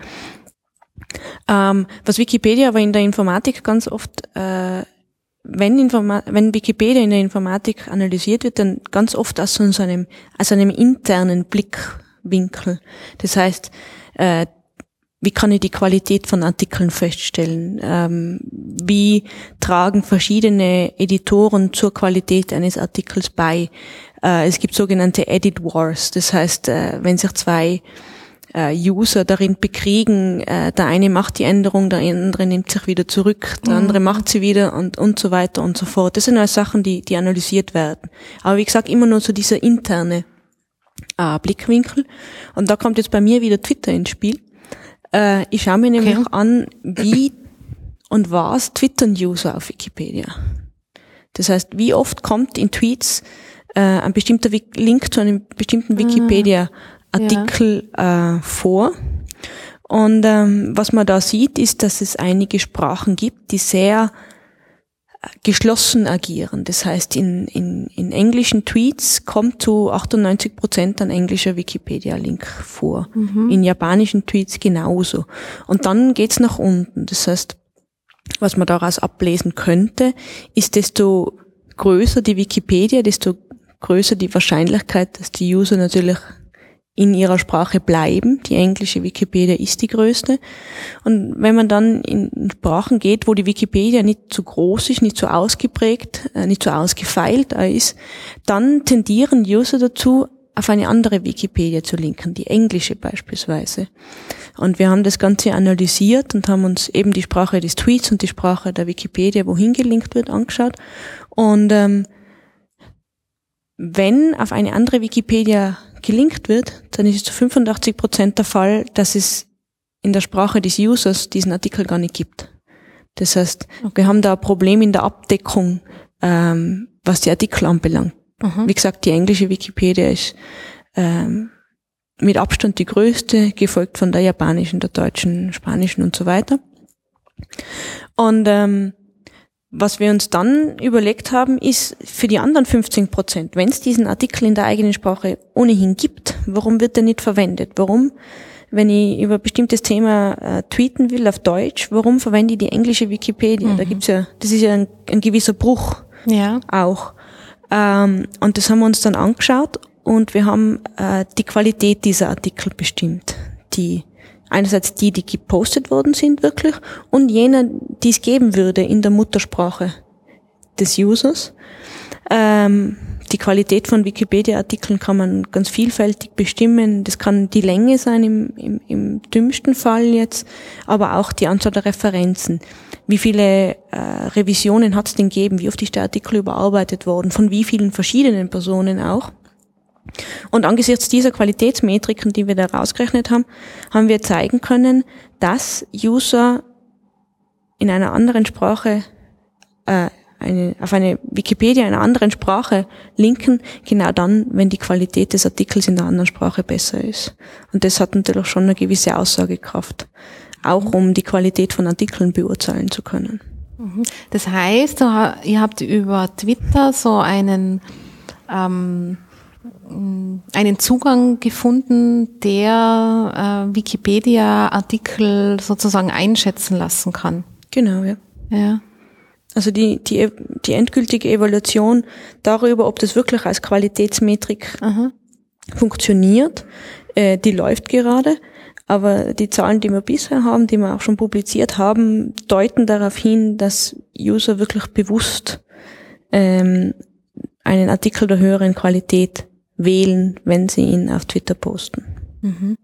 Ähm, was Wikipedia aber in der Informatik ganz oft, äh, wenn, Informa wenn Wikipedia in der Informatik analysiert wird, dann ganz oft aus so einem, aus einem internen Blickwinkel. Das heißt, äh, wie kann ich die Qualität von Artikeln feststellen? Ähm, wie tragen verschiedene Editoren zur Qualität eines Artikels bei? Äh, es gibt sogenannte Edit Wars. Das heißt, äh, wenn sich zwei äh, User darin bekriegen, der eine macht die Änderung, der andere nimmt sich wieder zurück, der mhm. andere macht sie wieder und, und so weiter und so fort. Das sind alles Sachen, die, die analysiert werden. Aber wie gesagt, immer nur so dieser interne äh, Blickwinkel. Und da kommt jetzt bei mir wieder Twitter ins Spiel. Äh, ich schaue mir nämlich okay. an, wie und was twittern User auf Wikipedia. Das heißt, wie oft kommt in Tweets äh, ein bestimmter Link zu einem bestimmten ah, Wikipedia-Artikel ja. äh, vor. Und ähm, was man da sieht, ist, dass es einige Sprachen gibt, die sehr äh, geschlossen agieren. Das heißt, in, in, in englischen Tweets kommt zu 98 Prozent ein englischer Wikipedia-Link vor. Mhm. In japanischen Tweets genauso. Und dann geht's nach unten. Das heißt, was man daraus ablesen könnte, ist, desto größer die Wikipedia, desto größer die Wahrscheinlichkeit, dass die User natürlich in ihrer Sprache bleiben. Die englische Wikipedia ist die größte. Und wenn man dann in Sprachen geht, wo die Wikipedia nicht zu groß ist, nicht zu ausgeprägt, äh, nicht zu ausgefeilt ist, dann tendieren User dazu, auf eine andere Wikipedia zu linken, die englische beispielsweise. Und wir haben das Ganze analysiert und haben uns eben die Sprache des Tweets und die Sprache der Wikipedia, wohin gelinkt wird, angeschaut. Und ähm, wenn auf eine andere Wikipedia gelinkt wird, dann ist es zu 85 Prozent der Fall, dass es in der Sprache des Users diesen Artikel gar nicht gibt. Das heißt, okay. wir haben da ein Problem in der Abdeckung, ähm, was die Artikel anbelangt. Mhm. Wie gesagt, die englische Wikipedia ist ähm, mit Abstand die größte, gefolgt von der japanischen, der deutschen, spanischen und so weiter. Und ähm, was wir uns dann überlegt haben, ist für die anderen 15 Prozent, wenn es diesen Artikel in der eigenen Sprache ohnehin gibt, warum wird der nicht verwendet? Warum, wenn ich über ein bestimmtes Thema äh, tweeten will auf Deutsch, warum verwende ich die englische Wikipedia? Mhm. Da gibt's ja, das ist ja ein, ein gewisser Bruch ja. auch. Ähm, und das haben wir uns dann angeschaut und wir haben äh, die Qualität dieser Artikel bestimmt, die Einerseits die, die gepostet worden sind wirklich und jene, die es geben würde in der Muttersprache des Users. Ähm, die Qualität von Wikipedia-Artikeln kann man ganz vielfältig bestimmen. Das kann die Länge sein im, im, im dümmsten Fall jetzt, aber auch die Anzahl der Referenzen. Wie viele äh, Revisionen hat es denn gegeben? Wie oft ist der Artikel überarbeitet worden? Von wie vielen verschiedenen Personen auch? Und angesichts dieser Qualitätsmetriken, die wir da rausgerechnet haben, haben wir zeigen können, dass User in einer anderen Sprache, äh, eine, auf eine Wikipedia in einer anderen Sprache linken, genau dann, wenn die Qualität des Artikels in der anderen Sprache besser ist. Und das hat natürlich schon eine gewisse Aussagekraft, auch um die Qualität von Artikeln beurteilen zu können. Mhm. Das heißt, ihr habt über Twitter so einen ähm, einen Zugang gefunden, der äh, Wikipedia-Artikel sozusagen einschätzen lassen kann. Genau, ja. Ja. Also die, die, die endgültige Evaluation darüber, ob das wirklich als Qualitätsmetrik Aha. funktioniert, äh, die läuft gerade. Aber die Zahlen, die wir bisher haben, die wir auch schon publiziert haben, deuten darauf hin, dass User wirklich bewusst ähm, einen Artikel der höheren Qualität wählen, wenn sie ihn auf Twitter posten. Mhm.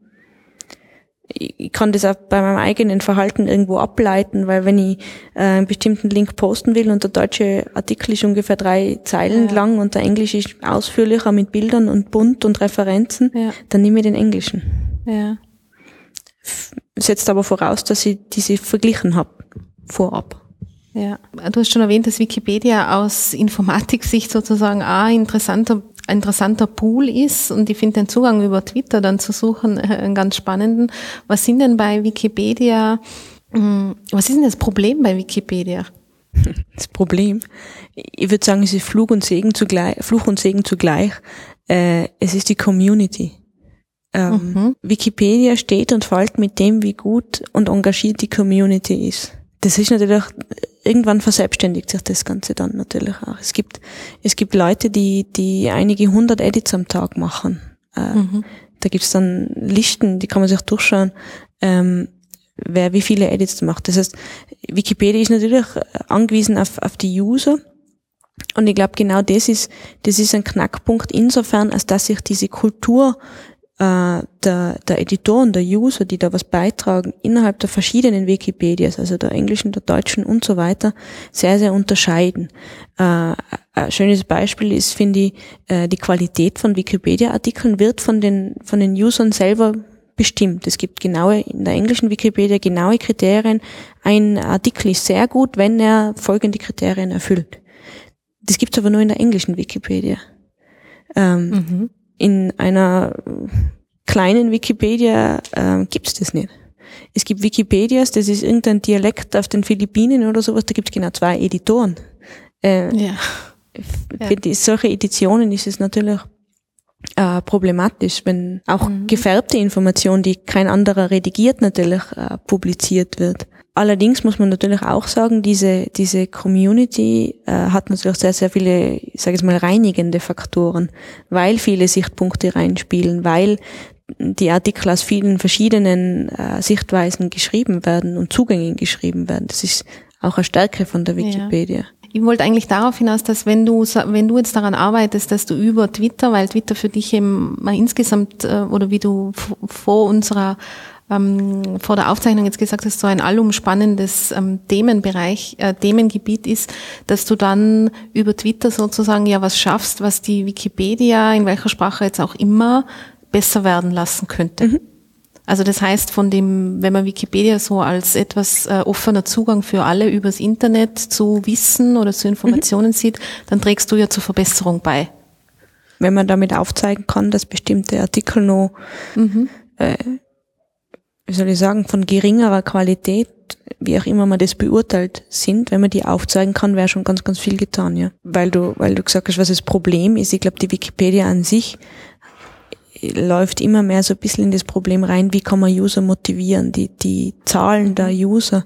Ich kann das auch bei meinem eigenen Verhalten irgendwo ableiten, weil wenn ich äh, einen bestimmten Link posten will und der deutsche Artikel ist ungefähr drei Zeilen ja. lang und der englische ist ausführlicher mit Bildern und bunt und Referenzen, ja. dann nehme ich den englischen. Ja. Setzt aber voraus, dass ich diese verglichen habe vorab. Ja, du hast schon erwähnt, dass Wikipedia aus Informatiksicht sozusagen ein interessanter ein interessanter Pool ist und ich finde den Zugang über Twitter dann zu suchen äh, einen ganz spannenden. Was sind denn bei Wikipedia, hm, was ist denn das Problem bei Wikipedia? Das Problem, ich würde sagen, es ist Fluch und Segen zugleich. Fluch und Segen zugleich. Äh, es ist die Community. Ähm, mhm. Wikipedia steht und fällt mit dem, wie gut und engagiert die Community ist das ist natürlich, irgendwann verselbstständigt sich das Ganze dann natürlich auch. Es gibt, es gibt Leute, die, die einige hundert Edits am Tag machen. Äh, mhm. Da gibt's dann Listen, die kann man sich durchschauen, ähm, wer wie viele Edits macht. Das heißt, Wikipedia ist natürlich angewiesen auf, auf die User. Und ich glaube, genau das ist, das ist ein Knackpunkt insofern, als dass sich diese Kultur äh, der, der Editoren, der User, die da was beitragen, innerhalb der verschiedenen Wikipedias, also der englischen, der deutschen und so weiter, sehr, sehr unterscheiden. Äh, Ein schönes Beispiel ist, finde ich, äh, die Qualität von Wikipedia-Artikeln wird von den, von den Usern selber bestimmt. Es gibt genaue, in der englischen Wikipedia genaue Kriterien. Ein Artikel ist sehr gut, wenn er folgende Kriterien erfüllt. Das gibt's aber nur in der englischen Wikipedia. Ähm, mhm. In einer kleinen Wikipedia äh, gibt's das nicht. Es gibt Wikipedias, das ist irgendein Dialekt auf den Philippinen oder sowas, da gibt's genau zwei Editoren. Äh, ja. Für die, solche Editionen ist es natürlich äh, problematisch, wenn auch mhm. gefärbte Information, die kein anderer redigiert, natürlich äh, publiziert wird. Allerdings muss man natürlich auch sagen, diese, diese Community äh, hat natürlich sehr, sehr viele, ich sage jetzt mal, reinigende Faktoren, weil viele Sichtpunkte reinspielen, weil die Artikel aus vielen verschiedenen äh, Sichtweisen geschrieben werden und Zugängen geschrieben werden. Das ist auch eine Stärke von der Wikipedia. Ja. Ich wollte eigentlich darauf hinaus, dass wenn du, wenn du jetzt daran arbeitest, dass du über Twitter, weil Twitter für dich eben mal insgesamt, äh, oder wie du vor unserer ähm, vor der Aufzeichnung jetzt gesagt hast, so ein allumspannendes ähm, Themenbereich, äh, Themengebiet ist, dass du dann über Twitter sozusagen ja was schaffst, was die Wikipedia, in welcher Sprache jetzt auch immer, besser werden lassen könnte. Mhm. Also das heißt, von dem, wenn man Wikipedia so als etwas äh, offener Zugang für alle übers Internet zu Wissen oder zu Informationen mhm. sieht, dann trägst du ja zur Verbesserung bei. Wenn man damit aufzeigen kann, dass bestimmte Artikel noch mhm. äh, wie soll ich sagen, von geringerer Qualität, wie auch immer man das beurteilt, sind, wenn man die aufzeigen kann, wäre schon ganz, ganz viel getan, ja. Weil du, weil du gesagt hast, was das Problem ist. Ich glaube, die Wikipedia an sich läuft immer mehr so ein bisschen in das Problem rein, wie kann man User motivieren, die, die Zahlen der User,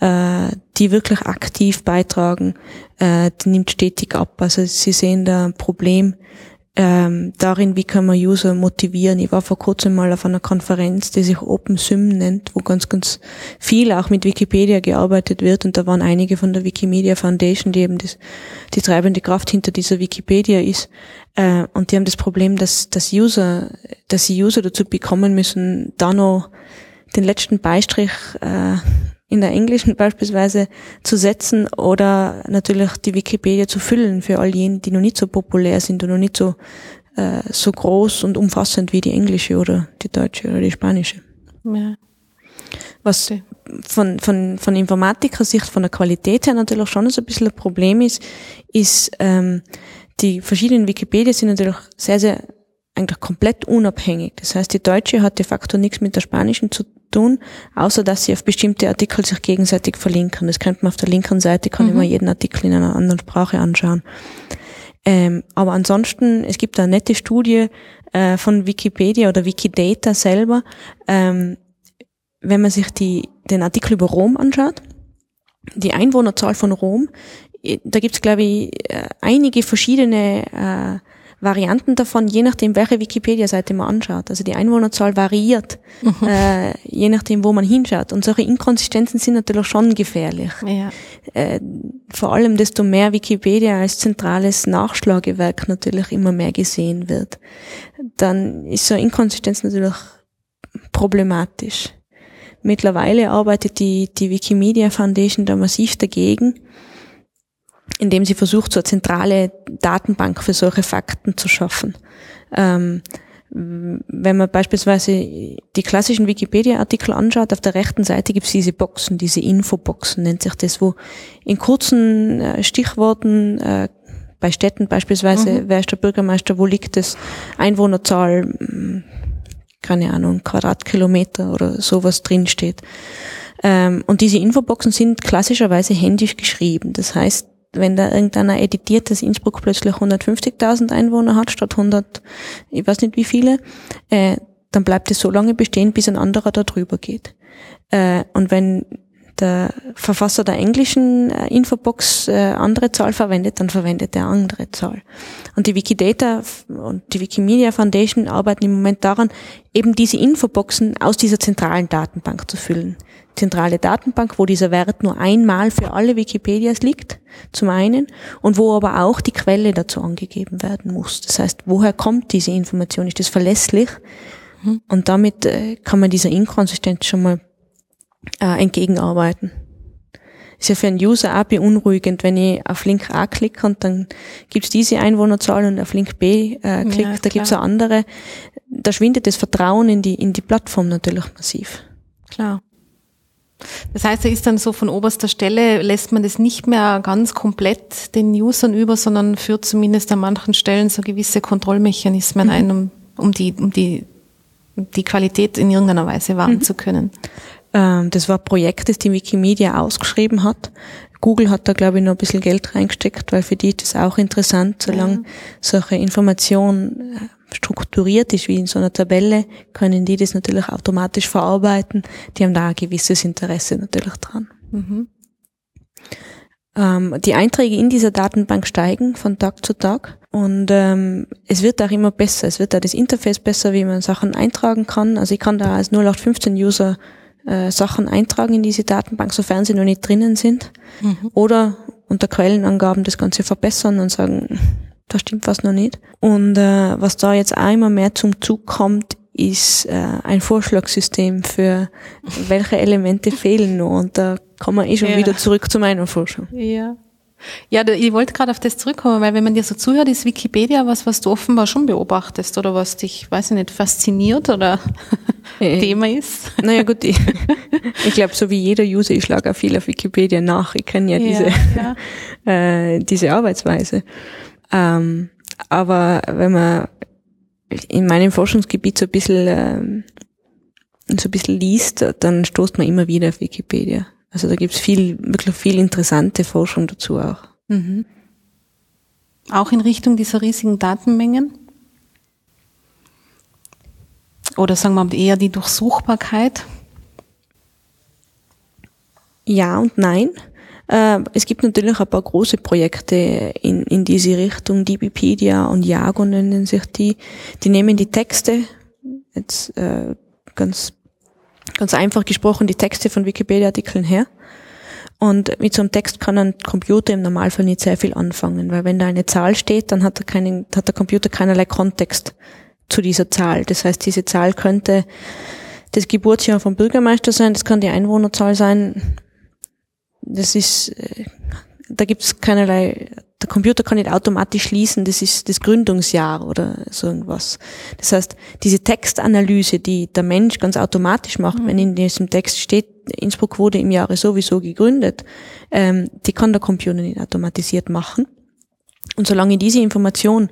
äh, die wirklich aktiv beitragen, äh, die nimmt stetig ab. Also sie sehen da ein Problem, ähm, darin, wie kann man User motivieren. Ich war vor kurzem mal auf einer Konferenz, die sich OpenSym nennt, wo ganz, ganz viel auch mit Wikipedia gearbeitet wird und da waren einige von der Wikimedia Foundation, die eben das, die treibende Kraft hinter dieser Wikipedia ist. Äh, und die haben das Problem, dass, dass User, dass sie User dazu bekommen müssen, da noch den letzten Beistrich äh, in der englischen beispielsweise zu setzen oder natürlich die Wikipedia zu füllen für all jene, die noch nicht so populär sind und noch nicht so, äh, so groß und umfassend wie die englische oder die deutsche oder die spanische. Ja. Was von, von, von Informatiker-Sicht, von der Qualität her natürlich schon so ein bisschen ein Problem ist, ist, ähm, die verschiedenen Wikipedia sind natürlich sehr, sehr eigentlich komplett unabhängig. Das heißt, die deutsche hat de facto nichts mit der spanischen zu tun, außer dass sie auf bestimmte Artikel sich gegenseitig verlinken. Das könnte man auf der linken Seite, kann mhm. immer jeden Artikel in einer anderen Sprache anschauen. Ähm, aber ansonsten, es gibt eine nette Studie äh, von Wikipedia oder Wikidata selber, ähm, wenn man sich die, den Artikel über Rom anschaut, die Einwohnerzahl von Rom, da gibt es, glaube ich, äh, einige verschiedene äh, Varianten davon, je nachdem, welche Wikipedia-Seite man anschaut. Also die Einwohnerzahl variiert, mhm. äh, je nachdem, wo man hinschaut. Und solche Inkonsistenzen sind natürlich schon gefährlich. Ja. Äh, vor allem, desto mehr Wikipedia als zentrales Nachschlagewerk natürlich immer mehr gesehen wird, dann ist so Inkonsistenz natürlich problematisch. Mittlerweile arbeitet die, die Wikimedia Foundation da massiv dagegen indem sie versucht, so eine zentrale Datenbank für solche Fakten zu schaffen. Ähm, wenn man beispielsweise die klassischen Wikipedia-Artikel anschaut, auf der rechten Seite gibt es diese Boxen, diese Infoboxen nennt sich das, wo in kurzen äh, Stichworten äh, bei Städten beispielsweise, mhm. wer ist der Bürgermeister, wo liegt es, Einwohnerzahl, hm, keine Ahnung, Quadratkilometer oder sowas drinsteht. Ähm, und diese Infoboxen sind klassischerweise händisch geschrieben. Das heißt, wenn da irgendeiner editiert, dass Innsbruck plötzlich 150.000 Einwohner hat statt 100, ich weiß nicht wie viele, äh, dann bleibt es so lange bestehen, bis ein anderer da drüber geht. Äh, und wenn der Verfasser der englischen äh, Infobox äh, andere Zahl verwendet, dann verwendet er andere Zahl. Und die Wikidata und die Wikimedia Foundation arbeiten im Moment daran, eben diese Infoboxen aus dieser zentralen Datenbank zu füllen zentrale Datenbank, wo dieser Wert nur einmal für alle Wikipedias liegt, zum einen, und wo aber auch die Quelle dazu angegeben werden muss. Das heißt, woher kommt diese Information? Ist das verlässlich? Mhm. Und damit äh, kann man dieser Inkonsistenz schon mal äh, entgegenarbeiten. ist ja für einen User auch beunruhigend, wenn ich auf Link A klicke und dann gibt's diese Einwohnerzahl und auf Link B äh, klicke, ja, da gibt's eine andere. Da schwindet das Vertrauen in die, in die Plattform natürlich massiv. Klar. Das heißt, er ist dann so von oberster Stelle, lässt man das nicht mehr ganz komplett den Usern über, sondern führt zumindest an manchen Stellen so gewisse Kontrollmechanismen mhm. ein, um, um, die, um die, die Qualität in irgendeiner Weise wahren mhm. zu können. Ähm, das war ein Projekt, das die Wikimedia ausgeschrieben hat. Google hat da, glaube ich, noch ein bisschen Geld reingesteckt, weil für die ist das auch interessant, solange ja. solche Informationen äh, strukturiert ist wie in so einer Tabelle, können die das natürlich automatisch verarbeiten. Die haben da ein gewisses Interesse natürlich dran. Mhm. Ähm, die Einträge in dieser Datenbank steigen von Tag zu Tag und ähm, es wird auch immer besser. Es wird da das Interface besser, wie man Sachen eintragen kann. Also ich kann da als 0815-User äh, Sachen eintragen in diese Datenbank, sofern sie noch nicht drinnen sind. Mhm. Oder unter Quellenangaben das Ganze verbessern und sagen, da stimmt was noch nicht. Und äh, was da jetzt auch immer mehr zum Zug kommt, ist äh, ein Vorschlagssystem für welche Elemente fehlen noch. Und da kommen wir eh schon ja. wieder zurück zu meiner Forschung. Ja. Ja, ich wollte gerade auf das zurückkommen, weil wenn man dir so zuhört, ist Wikipedia was, was du offenbar schon beobachtest oder was dich, weiß ich nicht, fasziniert oder äh, Thema ist. Naja gut, ich, ich glaube, so wie jeder User, ich schlage auch viel auf Wikipedia nach. Ich kenne ja, ja diese, ja. Äh, diese Arbeitsweise. Ähm, aber wenn man in meinem Forschungsgebiet so ein bisschen, ähm, so ein bisschen liest, dann stoßt man immer wieder auf Wikipedia. Also da gibt's viel, wirklich viel interessante Forschung dazu auch. Mhm. Auch in Richtung dieser riesigen Datenmengen? Oder sagen wir mal eher die Durchsuchbarkeit? Ja und nein. Äh, es gibt natürlich ein paar große Projekte in, in diese Richtung. DBpedia und Jago nennen sich die. Die nehmen die Texte, jetzt äh, ganz, ganz einfach gesprochen, die Texte von Wikipedia-Artikeln her. Und mit so einem Text kann ein Computer im Normalfall nicht sehr viel anfangen, weil wenn da eine Zahl steht, dann hat, er keinen, hat der Computer keinerlei Kontext zu dieser Zahl. Das heißt, diese Zahl könnte das Geburtsjahr vom Bürgermeister sein, das kann die Einwohnerzahl sein, das ist, äh, da gibt es keinerlei, der Computer kann nicht automatisch schließen, das ist das Gründungsjahr oder so irgendwas. Das heißt, diese Textanalyse, die der Mensch ganz automatisch macht, mhm. wenn in diesem Text steht, Innsbruck wurde im Jahre sowieso gegründet, ähm, die kann der Computer nicht automatisiert machen. Und solange diese Information,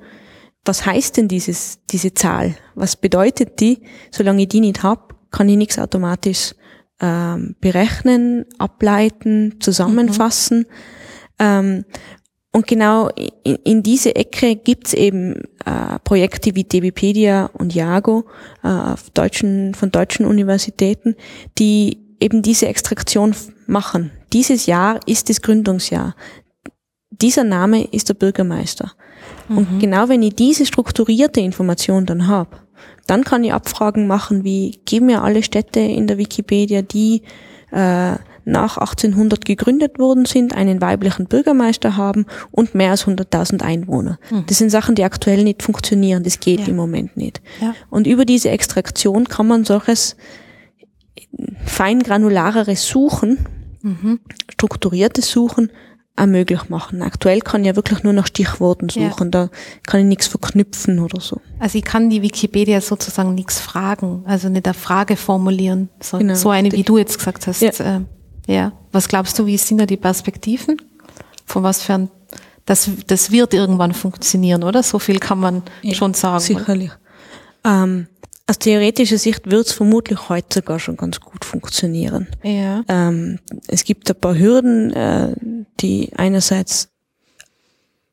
was heißt denn dieses, diese Zahl, was bedeutet die, solange ich die nicht hab, kann ich nichts automatisch ähm, berechnen, ableiten, zusammenfassen. Mhm. Ähm, und genau in, in diese Ecke gibt's eben äh, Projekte wie DBpedia und Jago äh, deutschen, von deutschen Universitäten, die eben diese Extraktion machen. Dieses Jahr ist das Gründungsjahr. Dieser Name ist der Bürgermeister. Mhm. Und genau wenn ich diese strukturierte Information dann habe, dann kann ich Abfragen machen wie, geben mir alle Städte in der Wikipedia, die äh, nach 1800 gegründet worden sind, einen weiblichen Bürgermeister haben und mehr als 100.000 Einwohner. Mhm. Das sind Sachen, die aktuell nicht funktionieren. Das geht ja. im Moment nicht. Ja. Und über diese Extraktion kann man solches fein granulareres Suchen, mhm. strukturiertes Suchen auch möglich machen. Aktuell kann ich ja wirklich nur nach Stichworten suchen, ja. da kann ich nichts verknüpfen oder so. Also ich kann die Wikipedia sozusagen nichts fragen, also nicht eine Frage formulieren, so, genau. so eine, wie du jetzt gesagt hast. Ja. Äh, ja. Was glaubst du, wie sind da die Perspektiven? Von was für ein, das, das wird irgendwann funktionieren, oder? So viel kann man ja, schon sagen. Sicherlich. Ähm, aus theoretischer Sicht wird es vermutlich heute sogar schon ganz gut funktionieren. Ja. Ähm, es gibt ein paar Hürden, äh, die einerseits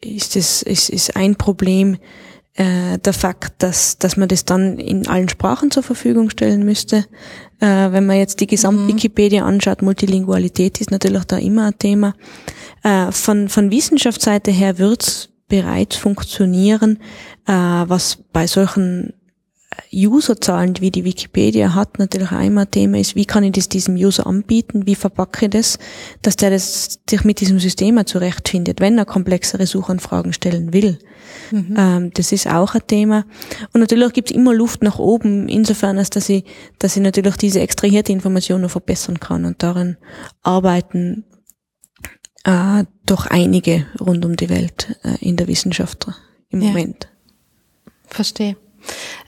ist es ist, ist ein Problem äh, der Fakt, dass dass man das dann in allen Sprachen zur Verfügung stellen müsste. Äh, wenn man jetzt die Gesamt-Wikipedia anschaut, Multilingualität ist natürlich da immer ein Thema. Äh, von von Wissenschaftsseite her wird's bereits funktionieren, äh, was bei solchen Userzahlen, wie die Wikipedia hat, natürlich immer Thema ist, wie kann ich das diesem User anbieten, wie verpacke ich das, dass der das, sich mit diesem System auch zurechtfindet, wenn er komplexere Suchanfragen stellen will. Mhm. Ähm, das ist auch ein Thema. Und natürlich gibt es immer Luft nach oben, insofern, als dass ich, dass ich natürlich diese extrahierte Information noch verbessern kann und darin arbeiten Äh, doch einige rund um die Welt äh, in der Wissenschaft im ja. Moment. Verstehe.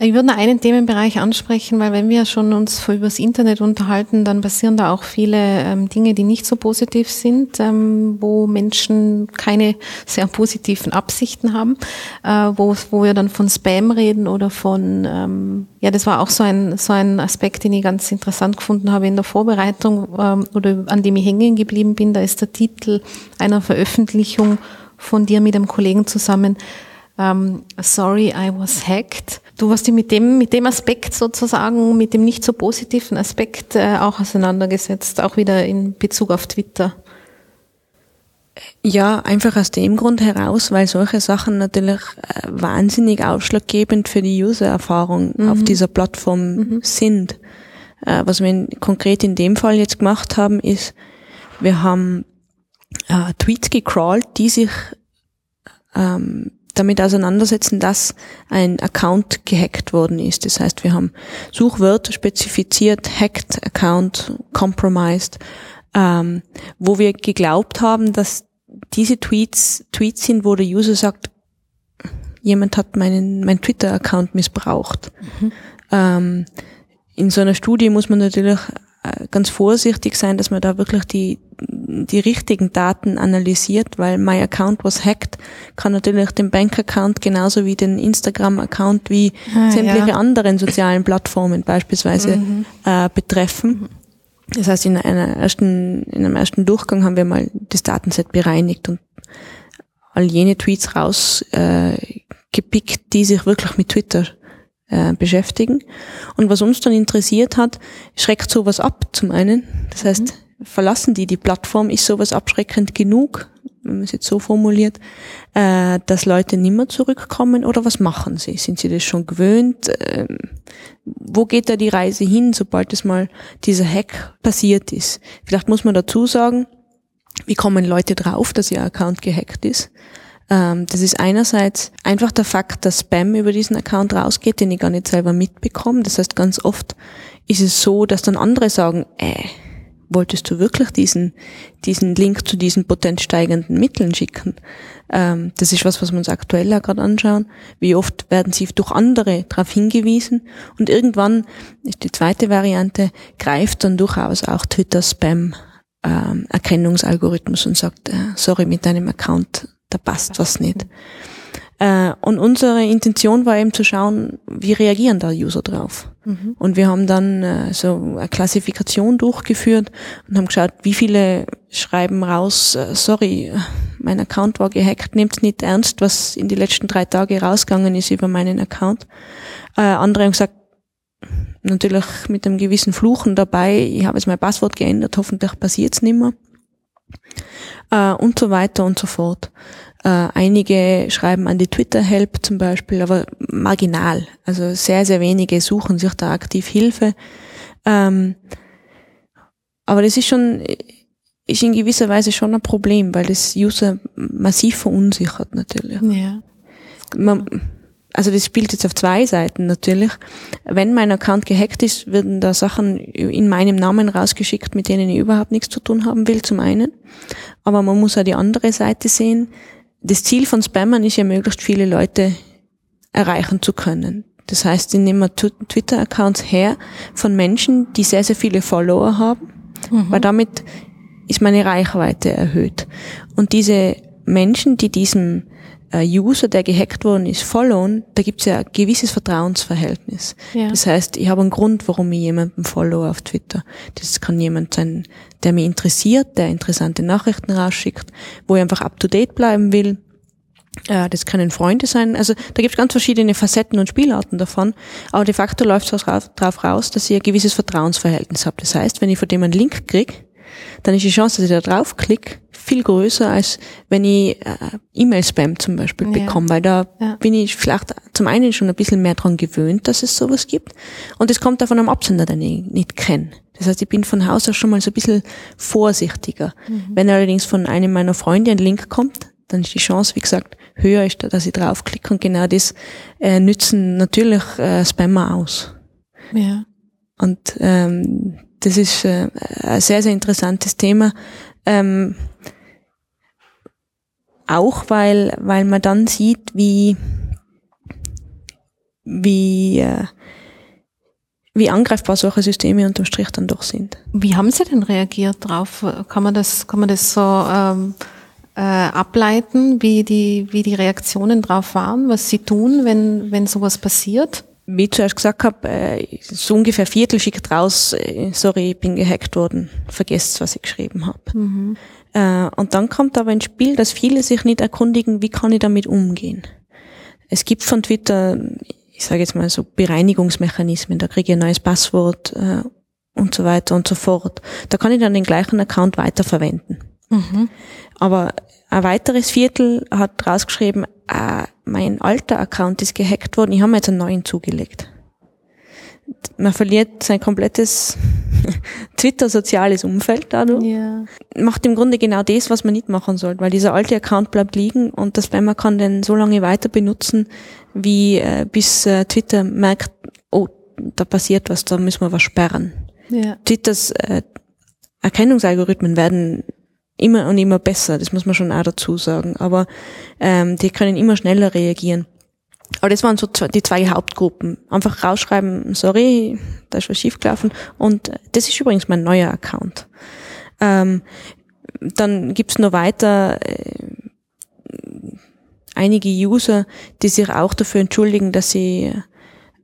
Ich würde noch einen Themenbereich ansprechen, weil wenn wir schon uns über das Internet unterhalten, dann passieren da auch viele ähm, Dinge, die nicht so positiv sind, ähm, wo Menschen keine sehr positiven Absichten haben, äh, wo, wo wir dann von Spam reden oder von, ähm, ja, das war auch so ein, so ein Aspekt, den ich ganz interessant gefunden habe in der Vorbereitung oder an dem ich hängen geblieben bin. Da ist der Titel einer Veröffentlichung von dir mit einem Kollegen zusammen, ähm, Sorry, I was hacked. Du hast dich mit dem, mit dem Aspekt sozusagen, mit dem nicht so positiven Aspekt äh, auch auseinandergesetzt, auch wieder in Bezug auf Twitter. Ja, einfach aus dem Grund heraus, weil solche Sachen natürlich äh, wahnsinnig ausschlaggebend für die User-Erfahrung mhm. auf dieser Plattform mhm. sind. Äh, was wir in, konkret in dem Fall jetzt gemacht haben, ist, wir haben äh, Tweets gecrawlt, die sich ähm, damit auseinandersetzen, dass ein Account gehackt worden ist. Das heißt, wir haben Suchwörter spezifiziert, hacked Account, compromised, ähm, wo wir geglaubt haben, dass diese Tweets Tweets sind, wo der User sagt, jemand hat meinen mein Twitter-Account missbraucht. Mhm. Ähm, in so einer Studie muss man natürlich ganz vorsichtig sein, dass man da wirklich die, die richtigen Daten analysiert, weil my account was hacked kann natürlich den Bank-Account genauso wie den Instagram-Account wie ah, sämtliche ja. anderen sozialen Plattformen beispielsweise mhm. äh, betreffen. Das heißt, in einer ersten, in einem ersten Durchgang haben wir mal das Datenset bereinigt und all jene Tweets rausgepickt, äh, die sich wirklich mit Twitter äh, beschäftigen. Und was uns dann interessiert hat, schreckt sowas ab zum einen. Das heißt, mhm. verlassen die die Plattform, ist sowas abschreckend genug, wenn man es jetzt so formuliert, äh, dass Leute nimmer zurückkommen oder was machen sie? Sind sie das schon gewöhnt? Ähm, wo geht da die Reise hin, sobald es mal dieser Hack passiert ist? Vielleicht muss man dazu sagen, wie kommen Leute drauf, dass ihr Account gehackt ist? Ähm, das ist einerseits einfach der Fakt, dass Spam über diesen Account rausgeht, den ich gar nicht selber mitbekomme. Das heißt, ganz oft ist es so, dass dann andere sagen, äh, wolltest du wirklich diesen, diesen Link zu diesen potent steigenden Mitteln schicken? Ähm, das ist was, was wir uns aktuell ja gerade anschauen. Wie oft werden sie durch andere darauf hingewiesen? Und irgendwann ist die zweite Variante, greift dann durchaus auch Twitter Spam ähm, Erkennungsalgorithmus und sagt, äh, sorry, mit deinem Account da passt was nicht. Äh, und unsere Intention war eben zu schauen, wie reagieren da User drauf. Mhm. Und wir haben dann äh, so eine Klassifikation durchgeführt und haben geschaut, wie viele schreiben raus, äh, sorry, mein Account war gehackt, nehmt nicht ernst, was in die letzten drei Tage rausgegangen ist über meinen Account. Äh, andere haben gesagt, natürlich mit einem gewissen Fluchen dabei, ich habe jetzt mein Passwort geändert, hoffentlich passiert's nimmer äh, und so weiter und so fort. Äh, einige schreiben an die Twitter-Help zum Beispiel, aber marginal. Also sehr, sehr wenige suchen sich da aktiv Hilfe. Ähm, aber das ist schon, ist in gewisser Weise schon ein Problem, weil das User massiv verunsichert natürlich. Ja. Man, also das spielt jetzt auf zwei Seiten natürlich. Wenn mein Account gehackt ist, werden da Sachen in meinem Namen rausgeschickt, mit denen ich überhaupt nichts zu tun haben will, zum einen. Aber man muss auch die andere Seite sehen. Das Ziel von Spammern ist ja, möglichst viele Leute erreichen zu können. Das heißt, ich nehme Twitter-Accounts her von Menschen, die sehr, sehr viele Follower haben, mhm. weil damit ist meine Reichweite erhöht. Und diese Menschen, die diesem User, der gehackt worden ist, followen, da gibt es ja ein gewisses Vertrauensverhältnis. Ja. Das heißt, ich habe einen Grund, warum ich jemanden follow auf Twitter. Das kann jemand sein, der mich interessiert, der interessante Nachrichten rausschickt, wo ich einfach up-to-date bleiben will. Äh, das können Freunde sein. Also da gibt es ganz verschiedene Facetten und Spielarten davon. Aber de facto läuft es darauf raus, dass ich ein gewisses Vertrauensverhältnis habe. Das heißt, wenn ich von dem einen Link kriege, dann ist die Chance, dass ich da draufklicke, viel größer, als wenn ich äh, E-Mail-Spam zum Beispiel ja. bekomme, weil da ja. bin ich vielleicht zum einen schon ein bisschen mehr dran gewöhnt, dass es sowas gibt. Und es kommt da von einem Absender, den ich nicht kenne. Das heißt, ich bin von Haus aus schon mal so ein bisschen vorsichtiger. Mhm. Wenn allerdings von einem meiner Freunde ein Link kommt, dann ist die Chance, wie gesagt, höher, ist, dass ich draufklicke und genau das äh, nützen natürlich äh, Spammer aus. Ja. Und ähm, das ist äh, ein sehr, sehr interessantes Thema. Ähm, auch weil, weil man dann sieht, wie, wie, äh, wie angreifbar solche Systeme unterm Strich dann doch sind. Wie haben Sie denn reagiert drauf? Kann man das, kann man das so ähm, äh, ableiten, wie die, wie die Reaktionen drauf waren, was Sie tun, wenn, wenn sowas passiert? Wie ich zuerst gesagt habe, äh, so ungefähr Viertel schickt raus, äh, sorry, ich bin gehackt worden, vergesst, was ich geschrieben habe. Mhm. Äh, und dann kommt aber ins Spiel, dass viele sich nicht erkundigen, wie kann ich damit umgehen. Es gibt von Twitter, ich sage jetzt mal so Bereinigungsmechanismen, da kriege ich ein neues Passwort äh, und so weiter und so fort. Da kann ich dann den gleichen Account weiterverwenden. Mhm. Aber ein weiteres Viertel hat rausgeschrieben, äh, mein alter Account ist gehackt worden, ich habe mir jetzt einen neuen zugelegt. Man verliert sein komplettes Twitter-soziales Umfeld dadurch. Ja. Macht im Grunde genau das, was man nicht machen soll, weil dieser alte Account bleibt liegen und der Spammer kann den so lange weiter benutzen, wie äh, bis äh, Twitter merkt, oh, da passiert was, da müssen wir was sperren. Ja. Twitters äh, Erkennungsalgorithmen werden immer und immer besser, das muss man schon auch dazu sagen. Aber ähm, die können immer schneller reagieren. Aber das waren so die zwei Hauptgruppen. Einfach rausschreiben, sorry, da ist was schiefgelaufen. Und das ist übrigens mein neuer Account. Ähm, dann gibt's noch weiter äh, einige User, die sich auch dafür entschuldigen, dass sie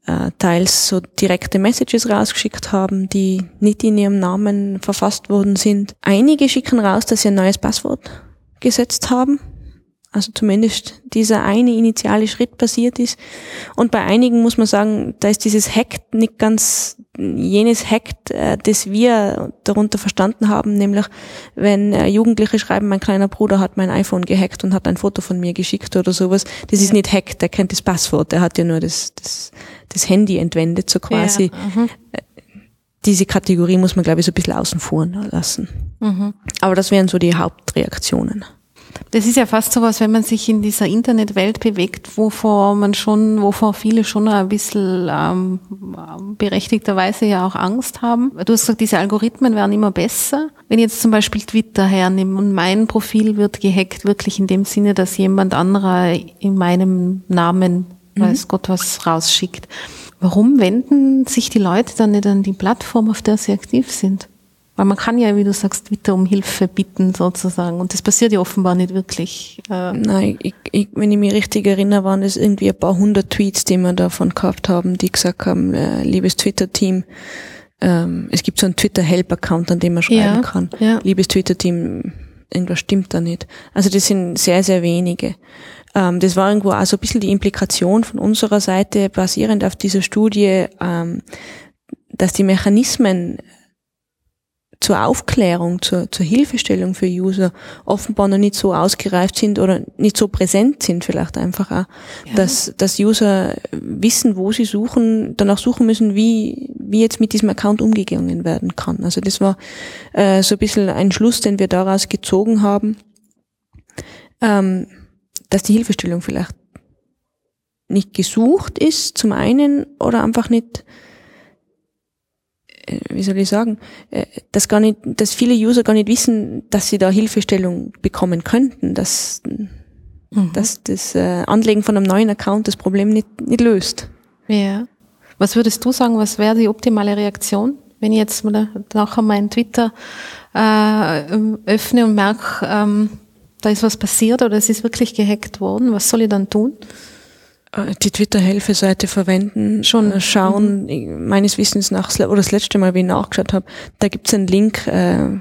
äh, teils so direkte Messages rausgeschickt haben, die nicht in ihrem Namen verfasst worden sind. Einige schicken raus, dass sie ein neues Passwort gesetzt haben. Also zumindest dieser eine initiale Schritt passiert ist. Und bei einigen muss man sagen, da ist dieses Hack nicht ganz jenes Hack, äh, das wir darunter verstanden haben, nämlich wenn äh, Jugendliche schreiben, mein kleiner Bruder hat mein iPhone gehackt und hat ein Foto von mir geschickt oder sowas. Das ist nicht Hack, der kennt das Passwort, der hat ja nur das, das, das Handy entwendet, so quasi. Ja. Äh, diese Kategorie muss man, glaube ich, so ein bisschen außen vor lassen. Mhm. Aber das wären so die Hauptreaktionen. Das ist ja fast so was, wenn man sich in dieser Internetwelt bewegt, wovor man schon, wovor viele schon ein bisschen ähm, berechtigterweise ja auch Angst haben. Du hast gesagt, diese Algorithmen werden immer besser. Wenn ich jetzt zum Beispiel Twitter hernehme und mein Profil wird gehackt, wirklich in dem Sinne, dass jemand anderer in meinem Namen, mhm. weiß Gott was, rausschickt. Warum wenden sich die Leute dann nicht an die Plattform, auf der sie aktiv sind? Weil man kann ja, wie du sagst, Twitter um Hilfe bitten sozusagen. Und das passiert ja offenbar nicht wirklich. Äh Nein, ich, ich, wenn ich mich richtig erinnere, waren es irgendwie ein paar hundert Tweets, die wir davon gehabt haben, die gesagt haben, äh, liebes Twitter-Team, ähm, es gibt so einen Twitter-Help-Account, an dem man schreiben ja, kann. Ja. Liebes Twitter-Team, irgendwas stimmt da nicht. Also das sind sehr, sehr wenige. Ähm, das war irgendwo auch so ein bisschen die Implikation von unserer Seite, basierend auf dieser Studie, ähm, dass die Mechanismen zur Aufklärung, zur, zur Hilfestellung für User offenbar noch nicht so ausgereift sind oder nicht so präsent sind vielleicht einfach auch, ja. dass, dass User wissen, wo sie suchen, danach suchen müssen, wie, wie jetzt mit diesem Account umgegangen werden kann. Also das war äh, so ein bisschen ein Schluss, den wir daraus gezogen haben, ähm, dass die Hilfestellung vielleicht nicht gesucht ist, zum einen, oder einfach nicht wie soll ich sagen, äh, dass gar nicht, dass viele User gar nicht wissen, dass sie da Hilfestellung bekommen könnten, dass, mhm. dass das äh, Anlegen von einem neuen Account das Problem nicht, nicht löst. Ja. Was würdest du sagen, was wäre die optimale Reaktion, wenn ich jetzt mal nachher meinen Twitter äh, öffne und merke, ähm, da ist was passiert oder es ist wirklich gehackt worden, was soll ich dann tun? Äh, die Twitter-Helfe-Seite verwenden, schon äh, schauen, mhm. meines Wissens nach, oder das letzte Mal, wie ich nachgeschaut habe, da gibt's einen Link, äh,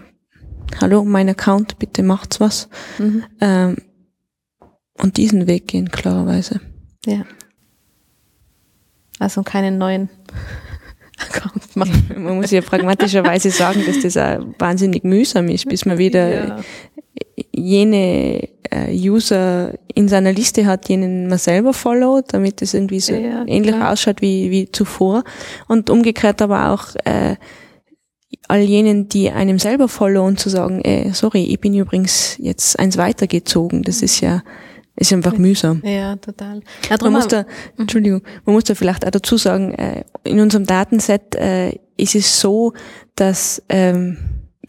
hallo, mein Account, bitte macht's was. Mhm. Ähm, und diesen Weg gehen, klarerweise. Ja. Also keinen neuen Account machen. Man muss ja pragmatischerweise sagen, dass das auch wahnsinnig mühsam ist, bis man wieder ja. Jene äh, User in seiner Liste hat, jenen man selber followt, damit es irgendwie so ja, ähnlich klar. ausschaut wie, wie zuvor. Und umgekehrt aber auch äh, all jenen, die einem selber followen, zu sagen, äh, sorry, ich bin übrigens jetzt eins weitergezogen. Das ist ja ist einfach mühsam. Ja, total. Ja, man muss da, mhm. Entschuldigung, man muss da vielleicht auch dazu sagen, äh, in unserem Datenset äh, ist es so, dass ähm,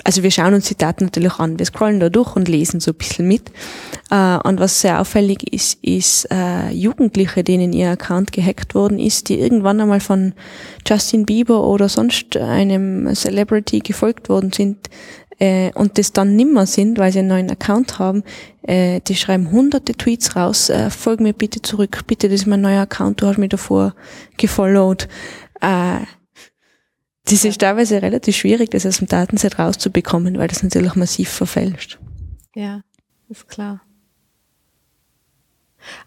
also wir schauen uns die Daten natürlich an, wir scrollen da durch und lesen so ein bisschen mit. Äh, und was sehr auffällig ist, ist äh, Jugendliche, denen ihr Account gehackt worden ist, die irgendwann einmal von Justin Bieber oder sonst einem Celebrity gefolgt worden sind äh, und das dann nimmer sind, weil sie einen neuen Account haben, die schreiben hunderte Tweets raus, folg mir bitte zurück, bitte, das ist mein neuer Account, du hast mich davor gefollowt. Das ist teilweise relativ schwierig, das aus dem Datenset rauszubekommen, weil das natürlich massiv verfälscht. Ja, ist klar.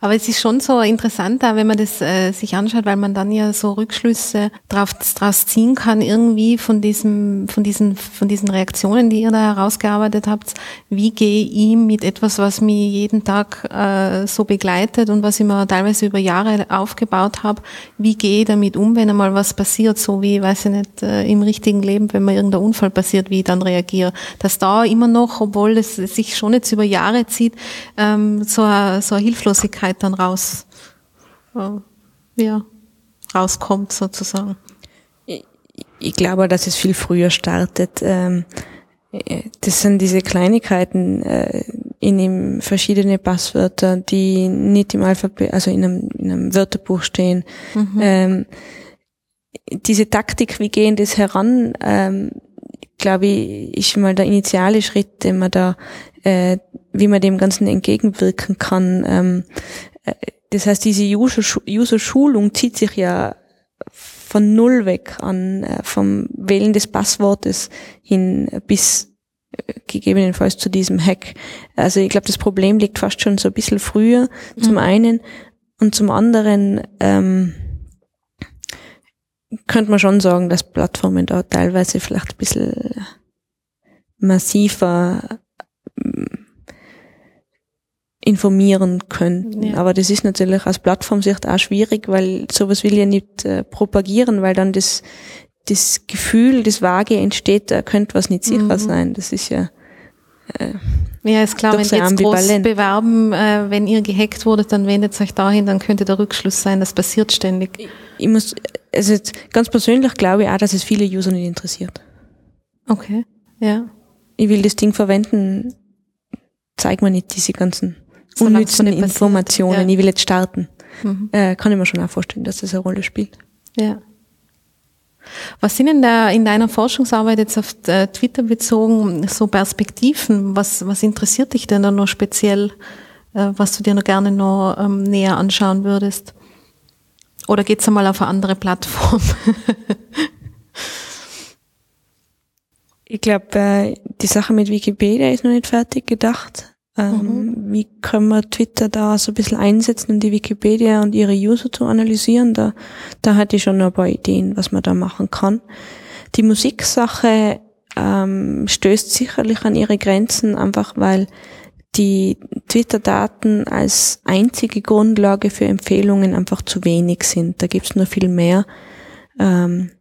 Aber es ist schon so interessant, wenn man das äh, sich anschaut, weil man dann ja so Rückschlüsse drauf, draus ziehen kann, irgendwie von diesem, von diesen, von diesen Reaktionen, die ihr da herausgearbeitet habt. Wie gehe ich mit etwas, was mich jeden Tag äh, so begleitet und was ich mir teilweise über Jahre aufgebaut habe, wie gehe ich damit um, wenn einmal was passiert, so wie, weiß ich nicht, äh, im richtigen Leben, wenn mir irgendein Unfall passiert, wie ich dann reagiere. Dass da immer noch, obwohl es sich schon jetzt über Jahre zieht, ähm, so, so eine Hilflosigkeit Wirklichkeit dann raus, äh, ja, rauskommt sozusagen. Ich, ich glaube, dass es viel früher startet. Ähm, das sind diese Kleinigkeiten, äh, in ihm verschiedene Passwörter, die nicht im Alphabet, also in einem, in einem Wörterbuch stehen. Mhm. Ähm, diese Taktik, wie gehen das heran, ähm, glaube ich, ist mal der initiale Schritt, den man da äh, wie man dem Ganzen entgegenwirken kann. Ähm, äh, das heißt, diese User-Schulung zieht sich ja von null weg an, äh, vom Wählen des Passwortes hin bis äh, gegebenenfalls zu diesem Hack. Also ich glaube, das Problem liegt fast schon so ein bisschen früher, mhm. zum einen. Und zum anderen ähm, könnte man schon sagen, dass Plattformen da teilweise vielleicht ein bisschen massiver informieren könnten. Ja. Aber das ist natürlich aus Plattformsicht auch schwierig, weil sowas will ja nicht äh, propagieren, weil dann das, das Gefühl, das Vage entsteht, da könnte was nicht sicher mhm. sein. Das ist ja ja, ist klar, wenn Sie jetzt groß bewerben, äh, wenn ihr gehackt wurdet, dann wendet euch dahin, dann könnte der Rückschluss sein, das passiert ständig. Ich, ich muss, also ganz persönlich glaube ich auch, dass es viele User nicht interessiert. Okay, ja. Ich will das Ding verwenden, zeig mir nicht diese ganzen unnützen Informationen, ja. ich will jetzt starten. Mhm. Äh, kann ich mir schon auch vorstellen, dass das eine Rolle spielt. Ja. Was sind denn da in deiner Forschungsarbeit jetzt auf äh, Twitter bezogen so Perspektiven? Was, was interessiert dich denn da noch speziell, äh, was du dir noch gerne noch ähm, näher anschauen würdest? Oder geht's einmal auf eine andere Plattform? ich glaube, äh, die Sache mit Wikipedia ist noch nicht fertig gedacht. Ähm, mhm. Wie können wir Twitter da so ein bisschen einsetzen, um die Wikipedia und ihre User zu analysieren? Da, da hatte ich schon ein paar Ideen, was man da machen kann. Die Musiksache ähm, stößt sicherlich an ihre Grenzen, einfach weil die Twitter-Daten als einzige Grundlage für Empfehlungen einfach zu wenig sind. Da gibt's nur viel mehr. Ähm,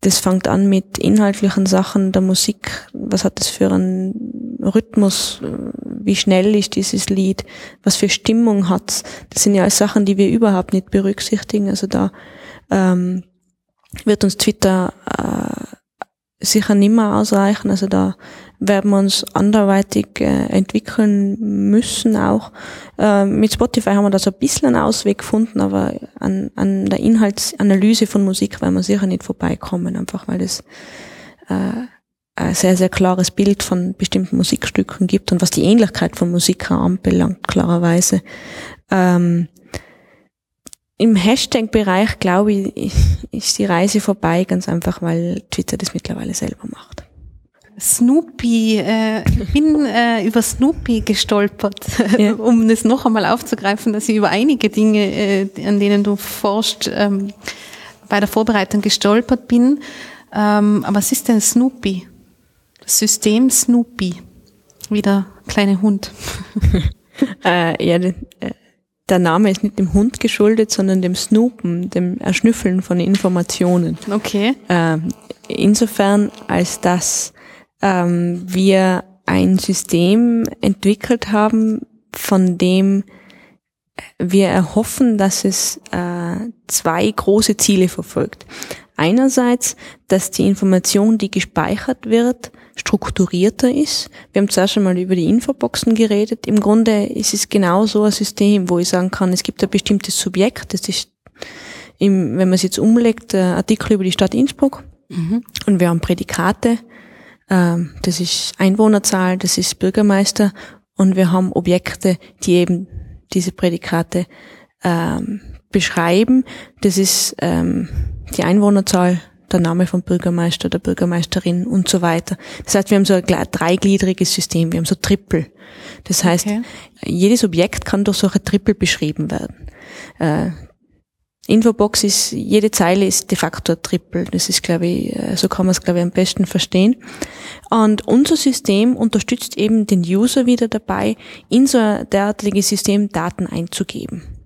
das fängt an mit inhaltlichen Sachen der Musik. Was hat das für einen Rhythmus? Wie schnell ist dieses Lied? Was für Stimmung hat's? Das sind ja alles Sachen, die wir überhaupt nicht berücksichtigen. Also da ähm, wird uns Twitter äh, sicher nimmer ausreichen. Also da werden wir uns anderweitig äh, entwickeln müssen auch. Äh, mit Spotify haben wir da so ein bisschen einen Ausweg gefunden, aber an, an der Inhaltsanalyse von Musik werden wir sicher nicht vorbeikommen, einfach weil es äh, ein sehr, sehr klares Bild von bestimmten Musikstücken gibt und was die Ähnlichkeit von Musikern anbelangt, klarerweise. Ähm, Im Hashtag-Bereich, glaube ich, ist die Reise vorbei, ganz einfach, weil Twitter das mittlerweile selber macht. Snoopy, äh, ich bin äh, über Snoopy gestolpert, ja. um das noch einmal aufzugreifen, dass ich über einige Dinge, äh, an denen du forschst, ähm, bei der Vorbereitung gestolpert bin. Ähm, aber was ist denn Snoopy? System Snoopy. Wie der kleine Hund. äh, ja, äh, der Name ist nicht dem Hund geschuldet, sondern dem Snoopen, dem Erschnüffeln von Informationen. Okay. Äh, insofern, als dass ähm, wir ein System entwickelt haben, von dem wir erhoffen, dass es äh, zwei große Ziele verfolgt. Einerseits, dass die Information, die gespeichert wird, strukturierter ist. Wir haben zuerst einmal über die Infoboxen geredet. Im Grunde ist es genau so ein System, wo ich sagen kann, es gibt ein bestimmtes Subjekt, das ist, im, wenn man es jetzt umlegt, Artikel über die Stadt Innsbruck. Mhm. Und wir haben Prädikate, ähm, das ist Einwohnerzahl, das ist Bürgermeister und wir haben Objekte, die eben diese Prädikate ähm, beschreiben. Das ist ähm, die Einwohnerzahl, der Name vom Bürgermeister, der Bürgermeisterin und so weiter. Das heißt, wir haben so ein dreigliedriges System, wir haben so Triple. Das heißt, okay. jedes Objekt kann durch solche Triple beschrieben werden. Äh, Infobox ist, jede Zeile ist de facto ein Triple. Das ist, glaube ich, äh, so kann man es, glaube ich, am besten verstehen. Und unser System unterstützt eben den User wieder dabei, in so ein derartiges System Daten einzugeben.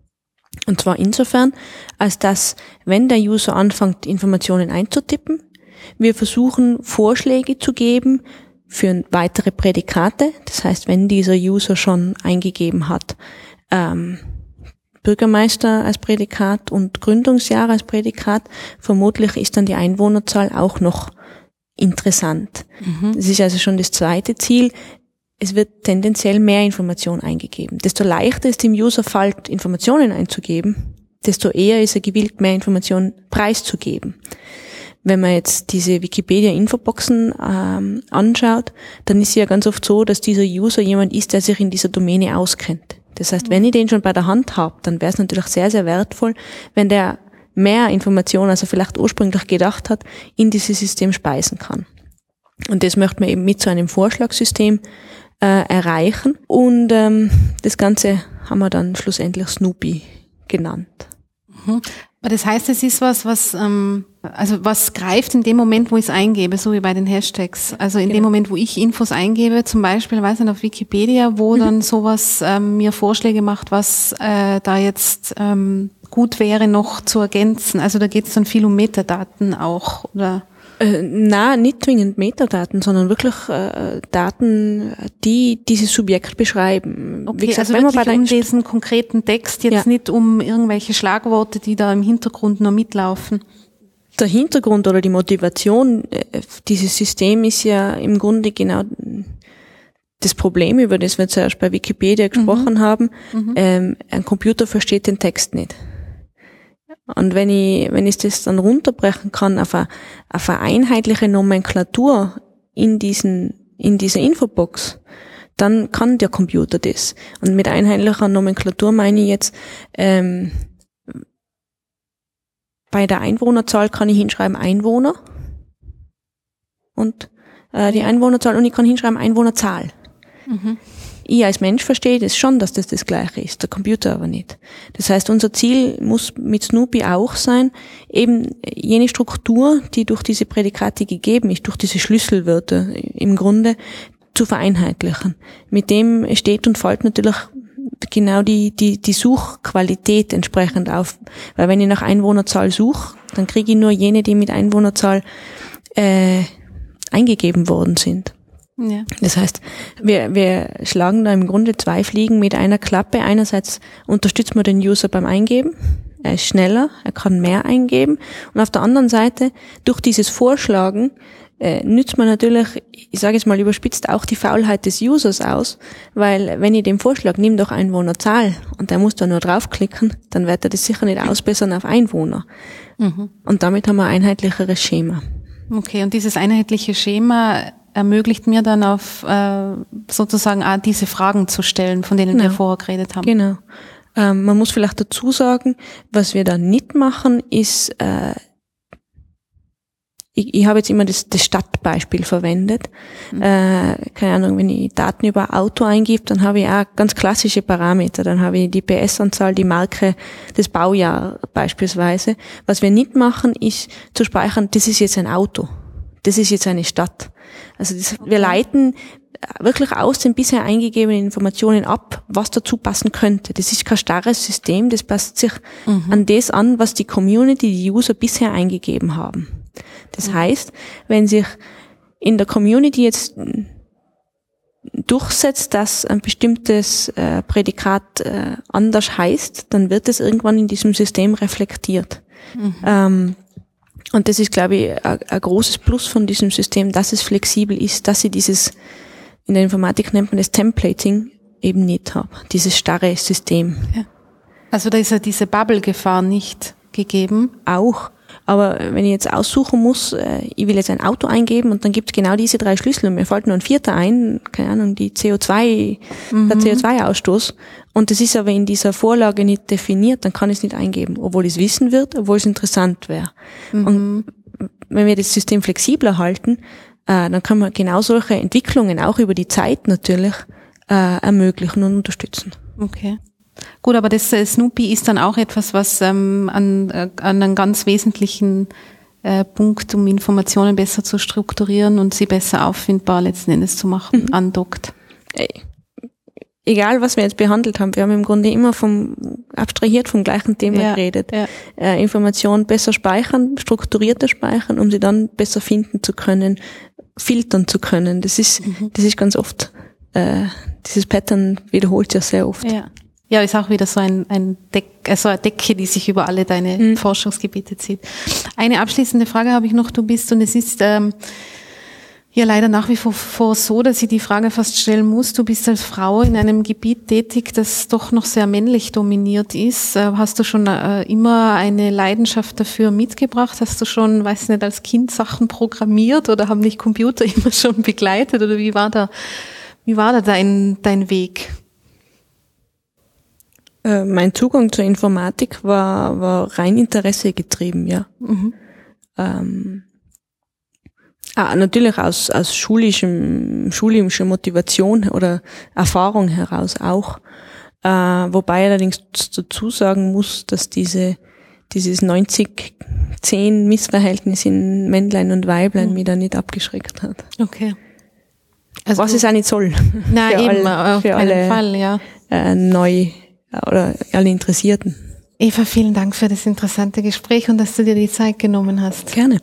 Und zwar insofern, als dass, wenn der User anfängt, Informationen einzutippen, wir versuchen, Vorschläge zu geben für weitere Prädikate. Das heißt, wenn dieser User schon eingegeben hat, ähm, Bürgermeister als Prädikat und Gründungsjahr als Prädikat, vermutlich ist dann die Einwohnerzahl auch noch interessant. Mhm. Das ist also schon das zweite Ziel. Es wird tendenziell mehr Information eingegeben. Desto leichter es dem User fällt, Informationen einzugeben, desto eher ist er gewillt, mehr Informationen preiszugeben. Wenn man jetzt diese Wikipedia-Infoboxen ähm, anschaut, dann ist ja ganz oft so, dass dieser User jemand ist, der sich in dieser Domäne auskennt. Das heißt, wenn ich den schon bei der Hand habe, dann wäre es natürlich sehr, sehr wertvoll, wenn der mehr Informationen, als er vielleicht ursprünglich gedacht hat, in dieses System speisen kann. Und das möchte man eben mit so einem Vorschlagssystem äh, erreichen. Und ähm, das Ganze haben wir dann schlussendlich Snoopy genannt. Mhm. Aber das heißt, es ist was, was ähm, also was greift in dem Moment, wo ich es eingebe, so wie bei den Hashtags. Also in genau. dem Moment, wo ich Infos eingebe, zum Beispiel, weiß nicht, auf Wikipedia, wo mhm. dann sowas ähm, mir Vorschläge macht, was äh, da jetzt ähm, gut wäre, noch zu ergänzen. Also da geht es dann viel um Metadaten auch, oder? Äh, na, nicht zwingend Metadaten, sondern wirklich äh, Daten, die dieses Subjekt beschreiben. Okay, Wie gesagt, also wenn man bei um diesen konkreten Text, jetzt ja. nicht um irgendwelche Schlagworte, die da im Hintergrund nur mitlaufen. Der Hintergrund oder die Motivation äh, dieses System ist ja im Grunde genau das Problem, über das wir zuerst bei Wikipedia gesprochen mhm. haben. Mhm. Ähm, ein Computer versteht den Text nicht. Und wenn ich, wenn ich das dann runterbrechen kann auf eine, auf eine einheitliche Nomenklatur in diesen, in dieser Infobox, dann kann der Computer das. Und mit einheitlicher Nomenklatur meine ich jetzt, ähm, bei der Einwohnerzahl kann ich hinschreiben Einwohner und äh, die Einwohnerzahl und ich kann hinschreiben Einwohnerzahl. Mhm ich als Mensch verstehe das schon, dass das das Gleiche ist, der Computer aber nicht. Das heißt, unser Ziel muss mit Snoopy auch sein, eben jene Struktur, die durch diese Prädikate gegeben ist, durch diese Schlüsselwörter im Grunde zu vereinheitlichen. Mit dem steht und fällt natürlich genau die, die, die Suchqualität entsprechend auf. Weil wenn ich nach Einwohnerzahl suche, dann kriege ich nur jene, die mit Einwohnerzahl äh, eingegeben worden sind. Ja. Das heißt, wir, wir schlagen da im Grunde zwei Fliegen mit einer Klappe. Einerseits unterstützen wir den User beim Eingeben. Er ist schneller, er kann mehr eingeben. Und auf der anderen Seite, durch dieses Vorschlagen, äh, nützt man natürlich, ich sage jetzt mal überspitzt, auch die Faulheit des Users aus, weil wenn ich dem Vorschlag, nimm doch Einwohnerzahl und der muss da nur draufklicken, dann wird er das sicher nicht ausbessern auf Einwohner. Mhm. Und damit haben wir ein einheitlicheres Schema. Okay, und dieses einheitliche Schema ermöglicht mir dann auf äh, sozusagen auch diese Fragen zu stellen, von denen genau. wir vorher geredet haben. Genau. Ähm, man muss vielleicht dazu sagen, was wir da nicht machen, ist, äh, ich, ich habe jetzt immer das, das Stadtbeispiel verwendet. Mhm. Äh, keine Ahnung, wenn ich Daten über Auto eingib, dann habe ich auch ganz klassische Parameter. Dann habe ich die PS-Anzahl, die Marke, das Baujahr beispielsweise. Was wir nicht machen, ist zu speichern, das ist jetzt ein Auto. Das ist jetzt eine Stadt. Also das, wir leiten wirklich aus den bisher eingegebenen Informationen ab, was dazu passen könnte. Das ist kein starres System, das passt sich mhm. an das an, was die Community, die User bisher eingegeben haben. Das mhm. heißt, wenn sich in der Community jetzt durchsetzt, dass ein bestimmtes äh, Prädikat äh, anders heißt, dann wird es irgendwann in diesem System reflektiert. Mhm. Ähm, Und das ist, glaube ich, ein, großes Plus von diesem System, dass es flexibel ist, dass sie dieses, in der Informatik nennt man das Templating, eben nicht haben. Dieses starre System. Ja. Also da ist ja diese Bubble-Gefahr nicht gegeben. Auch. Aber wenn ich jetzt aussuchen muss, äh, ich will jetzt ein Auto eingeben und dann gibt es genau diese drei Schlüssel und mir fällt nur ein vierter ein, keine Ahnung, die CO2, mhm. der CO2-Ausstoß. Und das ist aber in dieser Vorlage nicht definiert, dann kann ich es nicht eingeben, obwohl ich es wissen wird, obwohl es interessant wäre. Mhm. Und wenn wir das System flexibler halten, äh, dann kann man genau solche Entwicklungen auch über die Zeit natürlich äh, ermöglichen und unterstützen. Okay. Gut, aber das äh, Snoopy ist dann auch etwas, was ähm, an, äh, an einen ganz wesentlichen äh, Punkt, um Informationen besser zu strukturieren und sie besser auffindbar letzten Endes zu machen, mhm. andockt. Egal, was wir jetzt behandelt haben, wir haben im Grunde immer vom abstrahiert vom gleichen Thema ja, geredet. Ja. Äh, Informationen besser speichern, strukturierter speichern, um sie dann besser finden zu können, filtern zu können. Das ist, mhm. das ist ganz oft äh, dieses Pattern wiederholt ja sehr oft. Ja. Ja, ist auch wieder so ein, ein Deck, also eine Decke, die sich über alle deine mhm. Forschungsgebiete zieht. Eine abschließende Frage habe ich noch. Du bist, und es ist ähm, ja leider nach wie vor so, dass ich die Frage fast stellen muss. Du bist als Frau in einem Gebiet tätig, das doch noch sehr männlich dominiert ist. Äh, hast du schon äh, immer eine Leidenschaft dafür mitgebracht? Hast du schon, weiß nicht, als Kind Sachen programmiert oder haben dich Computer immer schon begleitet? Oder wie war da, wie war da dein, dein Weg? Äh, mein Zugang zur Informatik war, war rein Interesse getrieben, ja. Mhm. Ähm, ah, natürlich aus, aus schulischem, schulischer Motivation oder Erfahrung heraus auch. Äh, wobei allerdings dazu sagen muss, dass diese, dieses 90-10 Missverhältnis in Männlein und Weiblein mhm. mich da nicht abgeschreckt hat. Okay. Also Was es auch nicht soll. Nein, eben, alle, auf alle, Fall, ja. Äh, neu oder alle Interessierten. Eva, vielen Dank für das interessante Gespräch und dass du dir die Zeit genommen hast. Gerne.